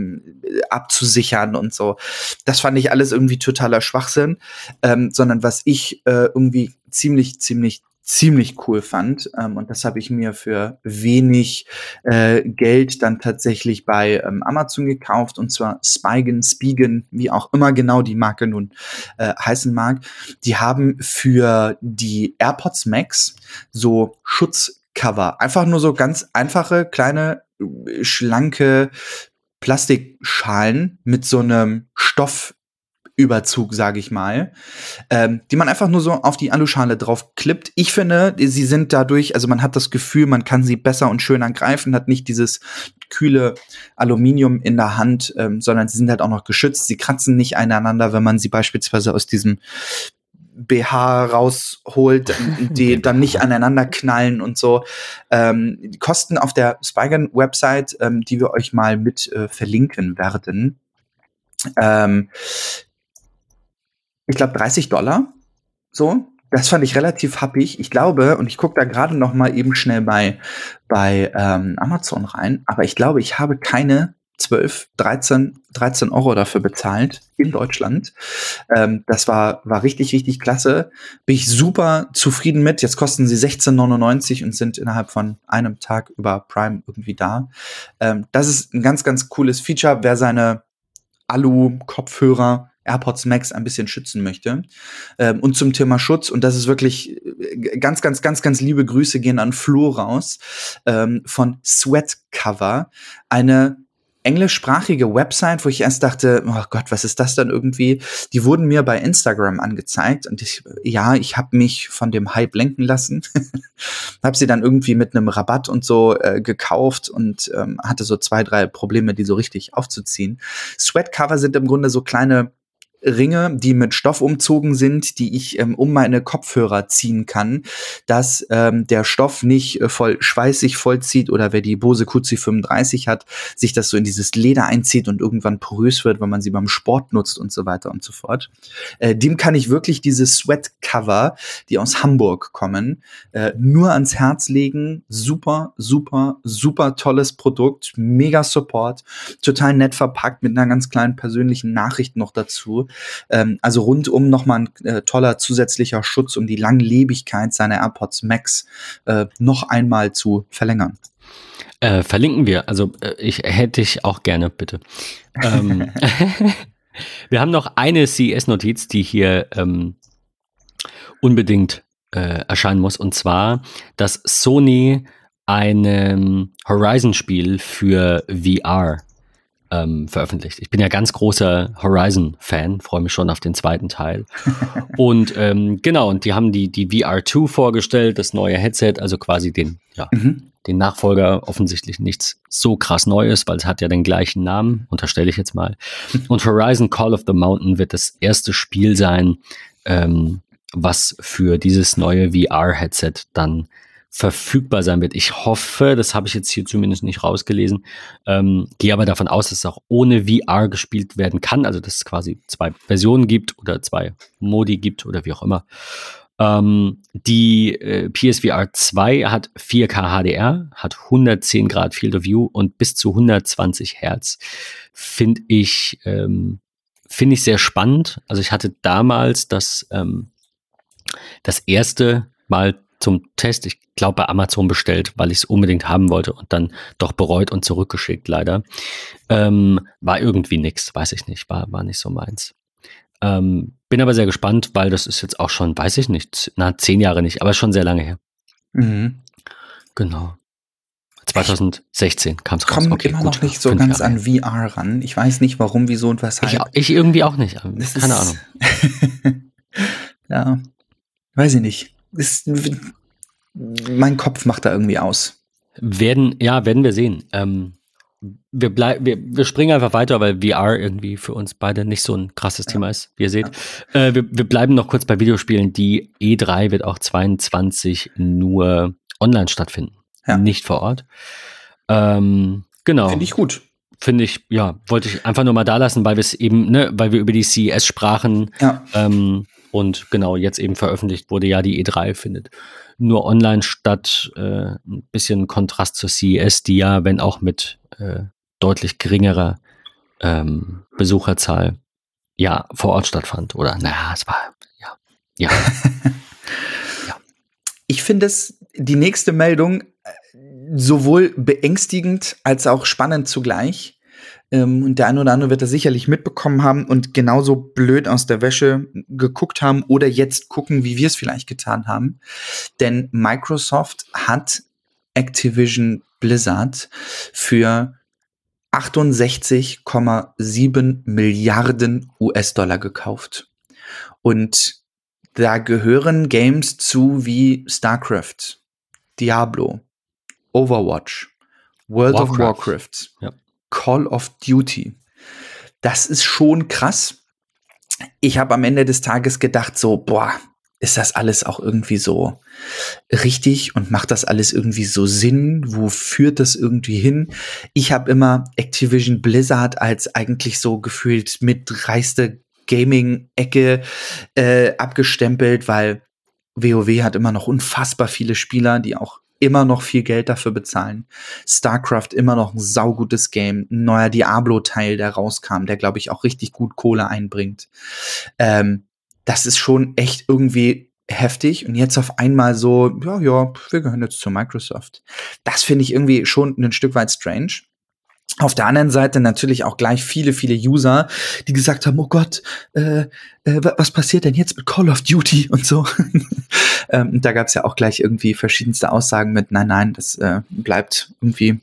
abzusichern und so. Das fand ich alles irgendwie totaler Schwachsinn, ähm, sondern was ich äh, irgendwie ziemlich, ziemlich ziemlich cool fand ähm, und das habe ich mir für wenig äh, Geld dann tatsächlich bei ähm, Amazon gekauft und zwar Spigen, Spigen, wie auch immer genau die Marke nun äh, heißen mag. Die haben für die AirPods Max so Schutzcover, einfach nur so ganz einfache kleine äh, schlanke Plastikschalen mit so einem Stoffüberzug, sage ich mal, ähm, die man einfach nur so auf die Aluschale drauf klippt. Ich finde, sie sind dadurch, also man hat das Gefühl, man kann sie besser und schöner greifen, hat nicht dieses kühle Aluminium in der Hand, ähm, sondern sie sind halt auch noch geschützt. Sie kratzen nicht aneinander, wenn man sie beispielsweise aus diesem BH rausholt, die dann nicht aneinander knallen und so. Ähm, die kosten auf der Spygen-Website, ähm, die wir euch mal mit äh, verlinken werden. Ähm, ich glaube 30 Dollar. So, das fand ich relativ happig. Ich glaube, und ich gucke da gerade noch mal eben schnell bei, bei ähm, Amazon rein, aber ich glaube, ich habe keine 12, 13, 13 Euro dafür bezahlt in Deutschland. Ähm, das war, war richtig, richtig klasse. Bin ich super zufrieden mit. Jetzt kosten sie 16,99 und sind innerhalb von einem Tag über Prime irgendwie da. Ähm, das ist ein ganz, ganz cooles Feature. Wer seine Alu-Kopfhörer AirPods Max ein bisschen schützen möchte. Ähm, und zum Thema Schutz, und das ist wirklich äh, ganz, ganz, ganz, ganz liebe Grüße gehen an Flo raus, ähm, von Sweat Cover, eine englischsprachige Website, wo ich erst dachte, oh Gott, was ist das dann irgendwie? Die wurden mir bei Instagram angezeigt und ich, ja, ich habe mich von dem Hype lenken lassen, habe sie dann irgendwie mit einem Rabatt und so äh, gekauft und ähm, hatte so zwei, drei Probleme, die so richtig aufzuziehen. Sweatcover sind im Grunde so kleine Ringe, die mit Stoff umzogen sind, die ich ähm, um meine Kopfhörer ziehen kann, dass ähm, der Stoff nicht äh, voll schweißig vollzieht oder wer die Bose QC35 hat, sich das so in dieses Leder einzieht und irgendwann porös wird, wenn man sie beim Sport nutzt und so weiter und so fort. Äh, dem kann ich wirklich diese Sweat-Cover, die aus Hamburg kommen, äh, nur ans Herz legen. Super, super, super tolles Produkt, mega Support, total nett verpackt mit einer ganz kleinen persönlichen Nachricht noch dazu. Ähm, also rundum nochmal ein äh, toller zusätzlicher Schutz, um die Langlebigkeit seiner AirPods Max äh, noch einmal zu verlängern. Äh, verlinken wir. Also äh, ich hätte ich auch gerne, bitte. Ähm, wir haben noch eine CES-Notiz, die hier ähm, unbedingt äh, erscheinen muss, und zwar, dass Sony ein Horizon-Spiel für VR ähm, veröffentlicht. Ich bin ja ganz großer Horizon-Fan, freue mich schon auf den zweiten Teil. und ähm, genau, und die haben die, die VR2 vorgestellt, das neue Headset, also quasi den, ja, mhm. den Nachfolger, offensichtlich nichts so krass Neues, weil es hat ja den gleichen Namen, unterstelle ich jetzt mal. Und Horizon Call of the Mountain wird das erste Spiel sein, ähm, was für dieses neue VR-Headset dann verfügbar sein wird. Ich hoffe, das habe ich jetzt hier zumindest nicht rausgelesen, ähm, gehe aber davon aus, dass es auch ohne VR gespielt werden kann, also dass es quasi zwei Versionen gibt oder zwei Modi gibt oder wie auch immer. Ähm, die äh, PSVR 2 hat 4K HDR, hat 110 Grad Field of View und bis zu 120 Hertz. Finde ich, ähm, finde ich sehr spannend. Also ich hatte damals das, ähm, das erste Mal zum Test, ich glaube, bei Amazon bestellt, weil ich es unbedingt haben wollte und dann doch bereut und zurückgeschickt, leider. Ähm, war irgendwie nichts, weiß ich nicht, war, war nicht so meins. Ähm, bin aber sehr gespannt, weil das ist jetzt auch schon, weiß ich nicht, na, zehn Jahre nicht, aber schon sehr lange her. Mhm. Genau. 2016 kam es raus. Kommt okay, immer gut, noch nicht so ganz Jahre. an VR ran. Ich weiß nicht, warum, wieso und weshalb. Ich, ich irgendwie auch nicht. Das Keine Ahnung. ja, weiß ich nicht ist, mein Kopf macht da irgendwie aus. Werden, ja, werden wir sehen. Ähm, wir, bleib, wir, wir springen einfach weiter, weil VR irgendwie für uns beide nicht so ein krasses ja. Thema ist, wie ihr seht. Ja. Äh, wir, wir bleiben noch kurz bei Videospielen. Die E3 wird auch 22 nur online stattfinden, ja. nicht vor Ort. Ähm, genau. Finde ich gut. Finde ich, ja, wollte ich einfach nur mal da lassen, weil wir es eben, ne, weil wir über die CES sprachen. Ja. Ähm, und genau, jetzt eben veröffentlicht wurde ja die E3 findet nur online statt. Äh, ein bisschen Kontrast zur CES, die ja, wenn auch mit äh, deutlich geringerer ähm, Besucherzahl, ja, vor Ort stattfand. Oder naja, es war, ja, ja. ja. Ich finde es die nächste Meldung äh, sowohl beängstigend als auch spannend zugleich. Ähm, und der eine oder andere wird das sicherlich mitbekommen haben und genauso blöd aus der Wäsche geguckt haben oder jetzt gucken, wie wir es vielleicht getan haben. Denn Microsoft hat Activision Blizzard für 68,7 Milliarden US-Dollar gekauft. Und da gehören Games zu wie StarCraft, Diablo, Overwatch, World Warcraft. of Warcraft, ja. Call of Duty. Das ist schon krass. ich habe am Ende des Tages gedacht, so, boah, ist das alles auch irgendwie so richtig und macht das alles irgendwie so Sinn? Wo führt das irgendwie hin? Ich habe immer Activision Blizzard als eigentlich so gefühlt mit reichste Gaming-Ecke äh, abgestempelt, weil WoW hat immer noch unfassbar viele Spieler, die auch immer noch viel Geld dafür bezahlen. StarCraft immer noch ein saugutes Game. Ein neuer Diablo-Teil, der rauskam, der, glaube ich, auch richtig gut Kohle einbringt. Ähm, das ist schon echt irgendwie heftig. Und jetzt auf einmal so, ja, ja, wir gehören jetzt zu Microsoft. Das finde ich irgendwie schon ein Stück weit strange. Auf der anderen Seite natürlich auch gleich viele, viele User, die gesagt haben, oh Gott, äh, äh, was passiert denn jetzt mit Call of Duty und so. ähm, da gab es ja auch gleich irgendwie verschiedenste Aussagen mit, nein, nein, das äh, bleibt irgendwie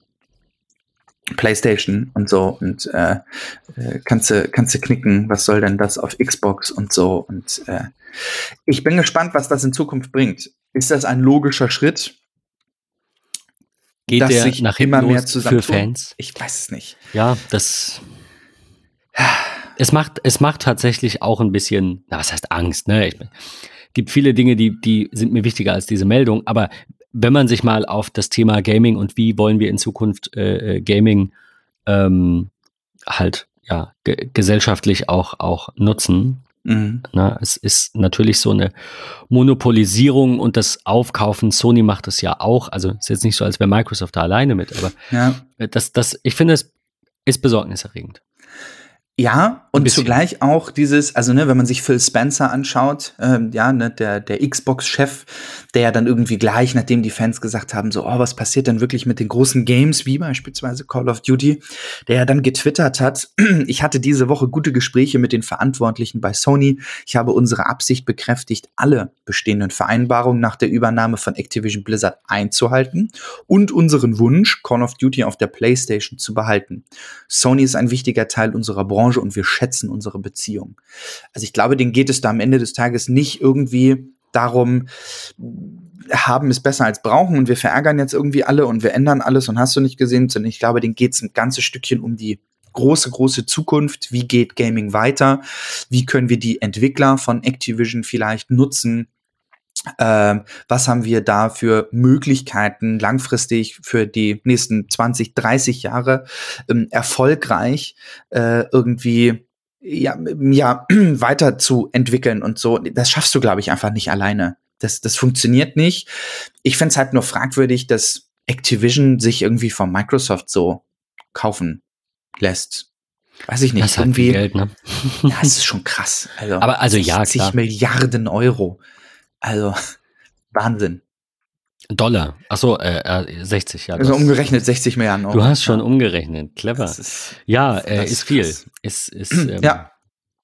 PlayStation und so und äh, äh, kannst du kannst knicken, was soll denn das auf Xbox und so und äh, ich bin gespannt, was das in Zukunft bringt. Ist das ein logischer Schritt? Geht der sich nach immer mehr zusammen für Fans? Ich weiß es nicht. Ja, das es macht es macht tatsächlich auch ein bisschen, na, was heißt Angst, ne? Ich, gibt viele Dinge, die die sind mir wichtiger als diese Meldung, aber wenn man sich mal auf das Thema Gaming und wie wollen wir in Zukunft äh, äh Gaming ähm, halt ja gesellschaftlich auch auch nutzen. Mhm. Na, es ist natürlich so eine Monopolisierung und das Aufkaufen. Sony macht das ja auch. Also ist jetzt nicht so, als wäre Microsoft da alleine mit, aber ja. das, das, ich finde, es ist besorgniserregend. Ja, und zugleich auch dieses, also ne, wenn man sich Phil Spencer anschaut, ähm, ja, ne, der, der Xbox-Chef, der ja dann irgendwie gleich, nachdem die Fans gesagt haben, so, oh, was passiert denn wirklich mit den großen Games, wie beispielsweise Call of Duty, der ja dann getwittert hat, ich hatte diese Woche gute Gespräche mit den Verantwortlichen bei Sony. Ich habe unsere Absicht bekräftigt, alle bestehenden Vereinbarungen nach der Übernahme von Activision Blizzard einzuhalten und unseren Wunsch, Call of Duty auf der PlayStation zu behalten. Sony ist ein wichtiger Teil unserer Branche Branche und wir schätzen unsere Beziehung. Also ich glaube, denen geht es da am Ende des Tages nicht irgendwie darum, haben es besser als brauchen und wir verärgern jetzt irgendwie alle und wir ändern alles und hast du nicht gesehen, sondern ich glaube, denen geht es ein ganzes Stückchen um die große, große Zukunft. Wie geht Gaming weiter? Wie können wir die Entwickler von Activision vielleicht nutzen, ähm, was haben wir da für Möglichkeiten langfristig für die nächsten 20, 30 Jahre ähm, erfolgreich äh, irgendwie ja, ja weiter zu entwickeln und so. Das schaffst du, glaube ich, einfach nicht alleine. Das, das funktioniert nicht. Ich finde es halt nur fragwürdig, dass Activision sich irgendwie von Microsoft so kaufen lässt. Weiß ich nicht. Das irgendwie. Geld, ne? Ja, das ist schon krass. Also, Aber also ja, 60 klar. Milliarden Euro. Also, Wahnsinn. Dollar. Achso, äh, 60, ja. Also umgerechnet 60 Milliarden Euro. Du hast schon umgerechnet. Clever. Ist, ja, äh, ist, ist viel. Ist, ist, ähm, ja.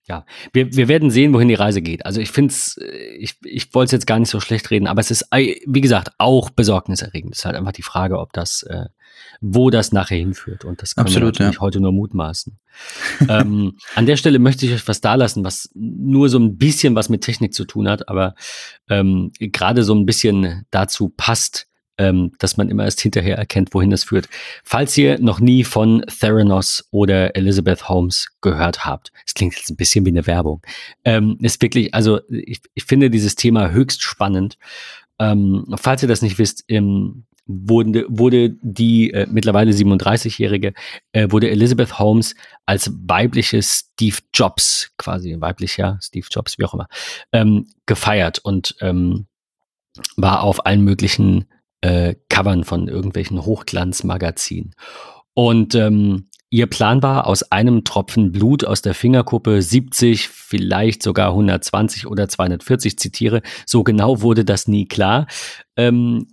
Ja, wir, wir werden sehen, wohin die Reise geht. Also ich finde es, äh, ich, ich wollte es jetzt gar nicht so schlecht reden, aber es ist, wie gesagt, auch besorgniserregend. Es ist halt einfach die Frage, ob das, äh, wo das nachher hinführt. Und das können Absolut, wir natürlich ja. heute nur mutmaßen. ähm, an der Stelle möchte ich euch was da lassen, was nur so ein bisschen was mit Technik zu tun hat, aber ähm, gerade so ein bisschen dazu passt, ähm, dass man immer erst hinterher erkennt, wohin das führt. Falls ihr noch nie von Theranos oder Elizabeth Holmes gehört habt, es klingt jetzt ein bisschen wie eine Werbung, ähm, ist wirklich, also ich, ich finde dieses Thema höchst spannend. Ähm, falls ihr das nicht wisst, im wurde, wurde die äh, mittlerweile 37-Jährige, äh, wurde Elizabeth Holmes als weibliche Steve Jobs, quasi weiblicher Steve Jobs, wie auch immer, ähm, gefeiert und ähm, war auf allen möglichen äh, Covern von irgendwelchen Hochglanzmagazinen. Und ähm, ihr Plan war, aus einem Tropfen Blut aus der Fingerkuppe 70, vielleicht sogar 120 oder 240 zitiere. So genau wurde das nie klar. Ähm,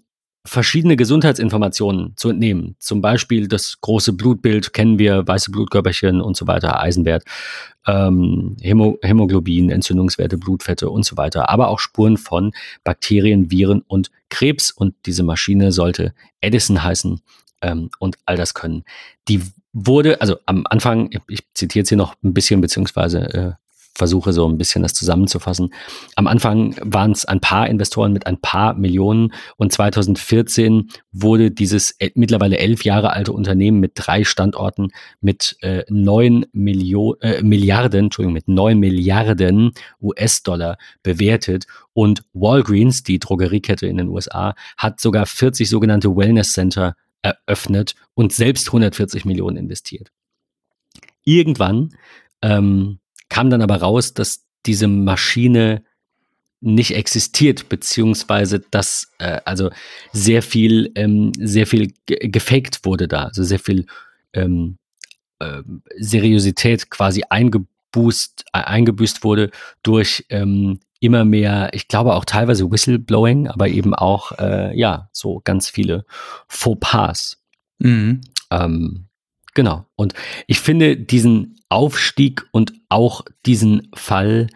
verschiedene Gesundheitsinformationen zu entnehmen. Zum Beispiel das große Blutbild kennen wir, weiße Blutkörperchen und so weiter, Eisenwert, ähm, Hämo Hämoglobin, Entzündungswerte, Blutfette und so weiter, aber auch Spuren von Bakterien, Viren und Krebs. Und diese Maschine sollte Edison heißen ähm, und all das können. Die wurde, also am Anfang, ich zitiere jetzt hier noch ein bisschen, beziehungsweise äh, versuche so ein bisschen das zusammenzufassen. Am Anfang waren es ein paar Investoren mit ein paar Millionen und 2014 wurde dieses äh, mittlerweile elf Jahre alte Unternehmen mit drei Standorten mit äh, neun Millionen, äh, Milliarden, Entschuldigung, mit neun Milliarden US-Dollar bewertet und Walgreens, die Drogeriekette in den USA, hat sogar 40 sogenannte Wellness Center eröffnet und selbst 140 Millionen investiert. Irgendwann ähm, kam dann aber raus, dass diese Maschine nicht existiert, beziehungsweise dass äh, also sehr viel, ähm, sehr viel gefaked wurde da, also sehr viel ähm, äh, Seriosität quasi eingeboost, äh, eingebüßt wurde durch ähm, immer mehr, ich glaube auch teilweise Whistleblowing, aber eben auch, äh, ja, so ganz viele Fauxpas. Mhm. Ähm, genau. Und ich finde diesen Aufstieg und auch diesen Fall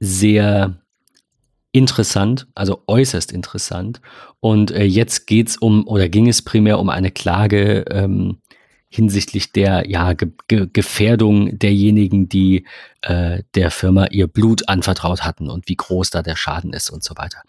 sehr interessant, also äußerst interessant. Und äh, jetzt geht es um, oder ging es primär um eine Klage ähm, hinsichtlich der ja, Ge Ge Gefährdung derjenigen, die äh, der Firma ihr Blut anvertraut hatten und wie groß da der Schaden ist und so weiter.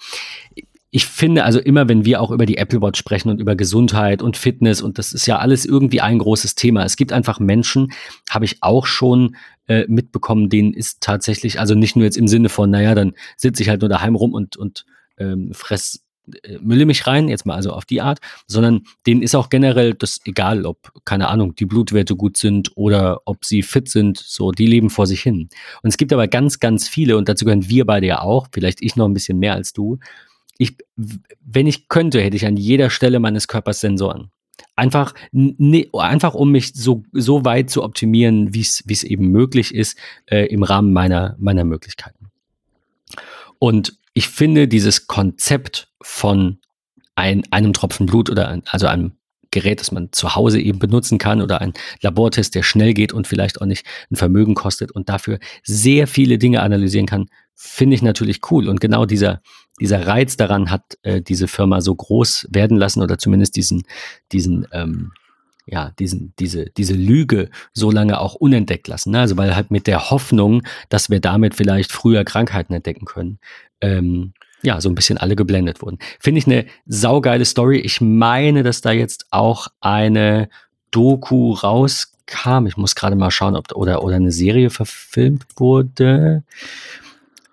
Ich finde also immer, wenn wir auch über die Apple Watch sprechen und über Gesundheit und Fitness und das ist ja alles irgendwie ein großes Thema. Es gibt einfach Menschen, habe ich auch schon äh, mitbekommen, denen ist tatsächlich, also nicht nur jetzt im Sinne von, naja, dann sitze ich halt nur daheim rum und, und ähm, fress äh, mülle mich rein, jetzt mal also auf die Art, sondern denen ist auch generell das egal, ob, keine Ahnung, die Blutwerte gut sind oder ob sie fit sind, so, die leben vor sich hin. Und es gibt aber ganz, ganz viele, und dazu gehören wir beide ja auch, vielleicht ich noch ein bisschen mehr als du. Ich, wenn ich könnte, hätte ich an jeder Stelle meines Körpers Sensoren. Einfach, ne, einfach um mich so, so weit zu optimieren, wie es eben möglich ist, äh, im Rahmen meiner, meiner Möglichkeiten. Und ich finde dieses Konzept von ein, einem Tropfen Blut oder ein, also einem Gerät, das man zu Hause eben benutzen kann oder ein Labortest, der schnell geht und vielleicht auch nicht ein Vermögen kostet und dafür sehr viele Dinge analysieren kann, finde ich natürlich cool. Und genau dieser, dieser Reiz daran hat äh, diese Firma so groß werden lassen oder zumindest diesen, diesen ähm, ja, diesen, diese, diese Lüge so lange auch unentdeckt lassen. Ne? Also weil halt mit der Hoffnung, dass wir damit vielleicht früher Krankheiten entdecken können, ähm, ja, so ein bisschen alle geblendet wurden. Finde ich eine saugeile Story. Ich meine, dass da jetzt auch eine Doku rauskam. Ich muss gerade mal schauen, ob oder, oder eine Serie verfilmt wurde.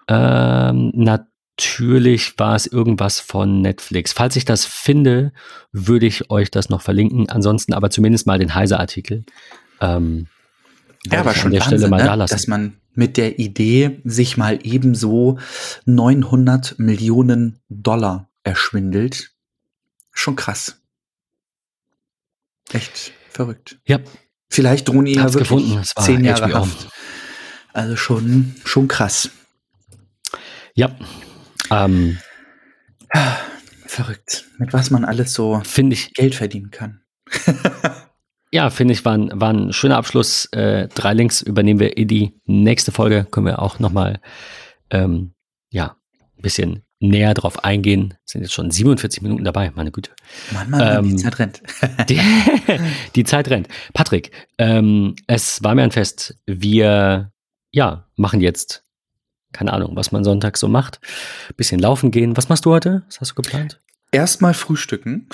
Ähm, natürlich war es irgendwas von Netflix. Falls ich das finde, würde ich euch das noch verlinken. Ansonsten aber zumindest mal den Heise-Artikel. Ähm, ja, aber schon an der Wahnsinn, Stelle mal ne? da lassen. dass man mit der Idee, sich mal ebenso 900 Millionen Dollar erschwindelt. Schon krass. Echt verrückt. Ja. Vielleicht drohen ihnen ja wirklich gefunden. zehn Jahre HBO. Haft. Also schon, schon krass. Ja. Ähm, Verrückt. Mit was man alles so ich, Geld verdienen kann. Ja, finde ich, war ein, war ein schöner Abschluss. Äh, drei Links übernehmen wir in die nächste Folge. Können wir auch nochmal ähm, ja, ein bisschen näher drauf eingehen. Sind jetzt schon 47 Minuten dabei, meine Güte. Mann, Mann, ähm, die Zeit rennt. die, die, Zeit rennt. Patrick, ähm, es war mir ein Fest. Wir ja, machen jetzt, keine Ahnung, was man sonntags so macht. Bisschen laufen gehen. Was machst du heute? Was hast du geplant? Erstmal frühstücken.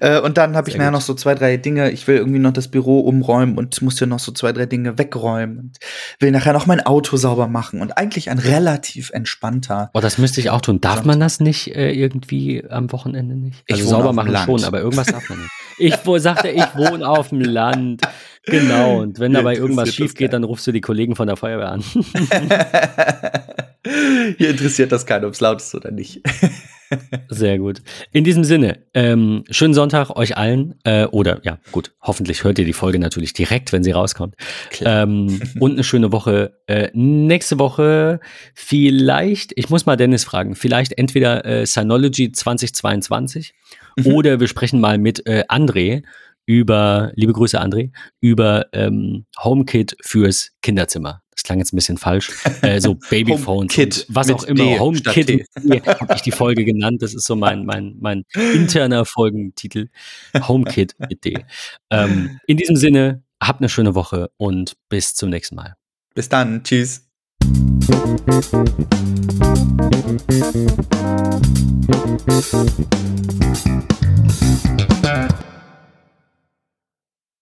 Äh, und dann habe ich nachher noch so zwei, drei Dinge. Ich will irgendwie noch das Büro umräumen und muss ja noch so zwei, drei Dinge wegräumen und will nachher noch mein Auto sauber machen und eigentlich ein relativ entspannter. Oh, das müsste ich auch tun. Darf man das nicht äh, irgendwie am Wochenende nicht? Also ich sauber machen schon, aber irgendwas darf man nicht. Ich wo, sagte, ich wohne auf dem Land. Genau. Und wenn dabei irgendwas schief geht, dann rufst du die Kollegen von der Feuerwehr an. Hier interessiert das keinen, ob es laut ist oder nicht. Sehr gut. In diesem Sinne, ähm, schönen Sonntag euch allen. Äh, oder ja, gut, hoffentlich hört ihr die Folge natürlich direkt, wenn sie rauskommt. Ähm, und eine schöne Woche. Äh, nächste Woche vielleicht, ich muss mal Dennis fragen, vielleicht entweder äh, Synology 2022 mhm. oder wir sprechen mal mit äh, André über, liebe Grüße André, über ähm, HomeKit fürs Kinderzimmer. Das klang jetzt ein bisschen falsch. Äh, so Babyphones, Kit, was auch immer. HomeKit habe ich die Folge genannt. Das ist so mein, mein, mein interner Folgentitel. HomeKit mit D. Ähm, in diesem Sinne, habt eine schöne Woche und bis zum nächsten Mal. Bis dann. Tschüss.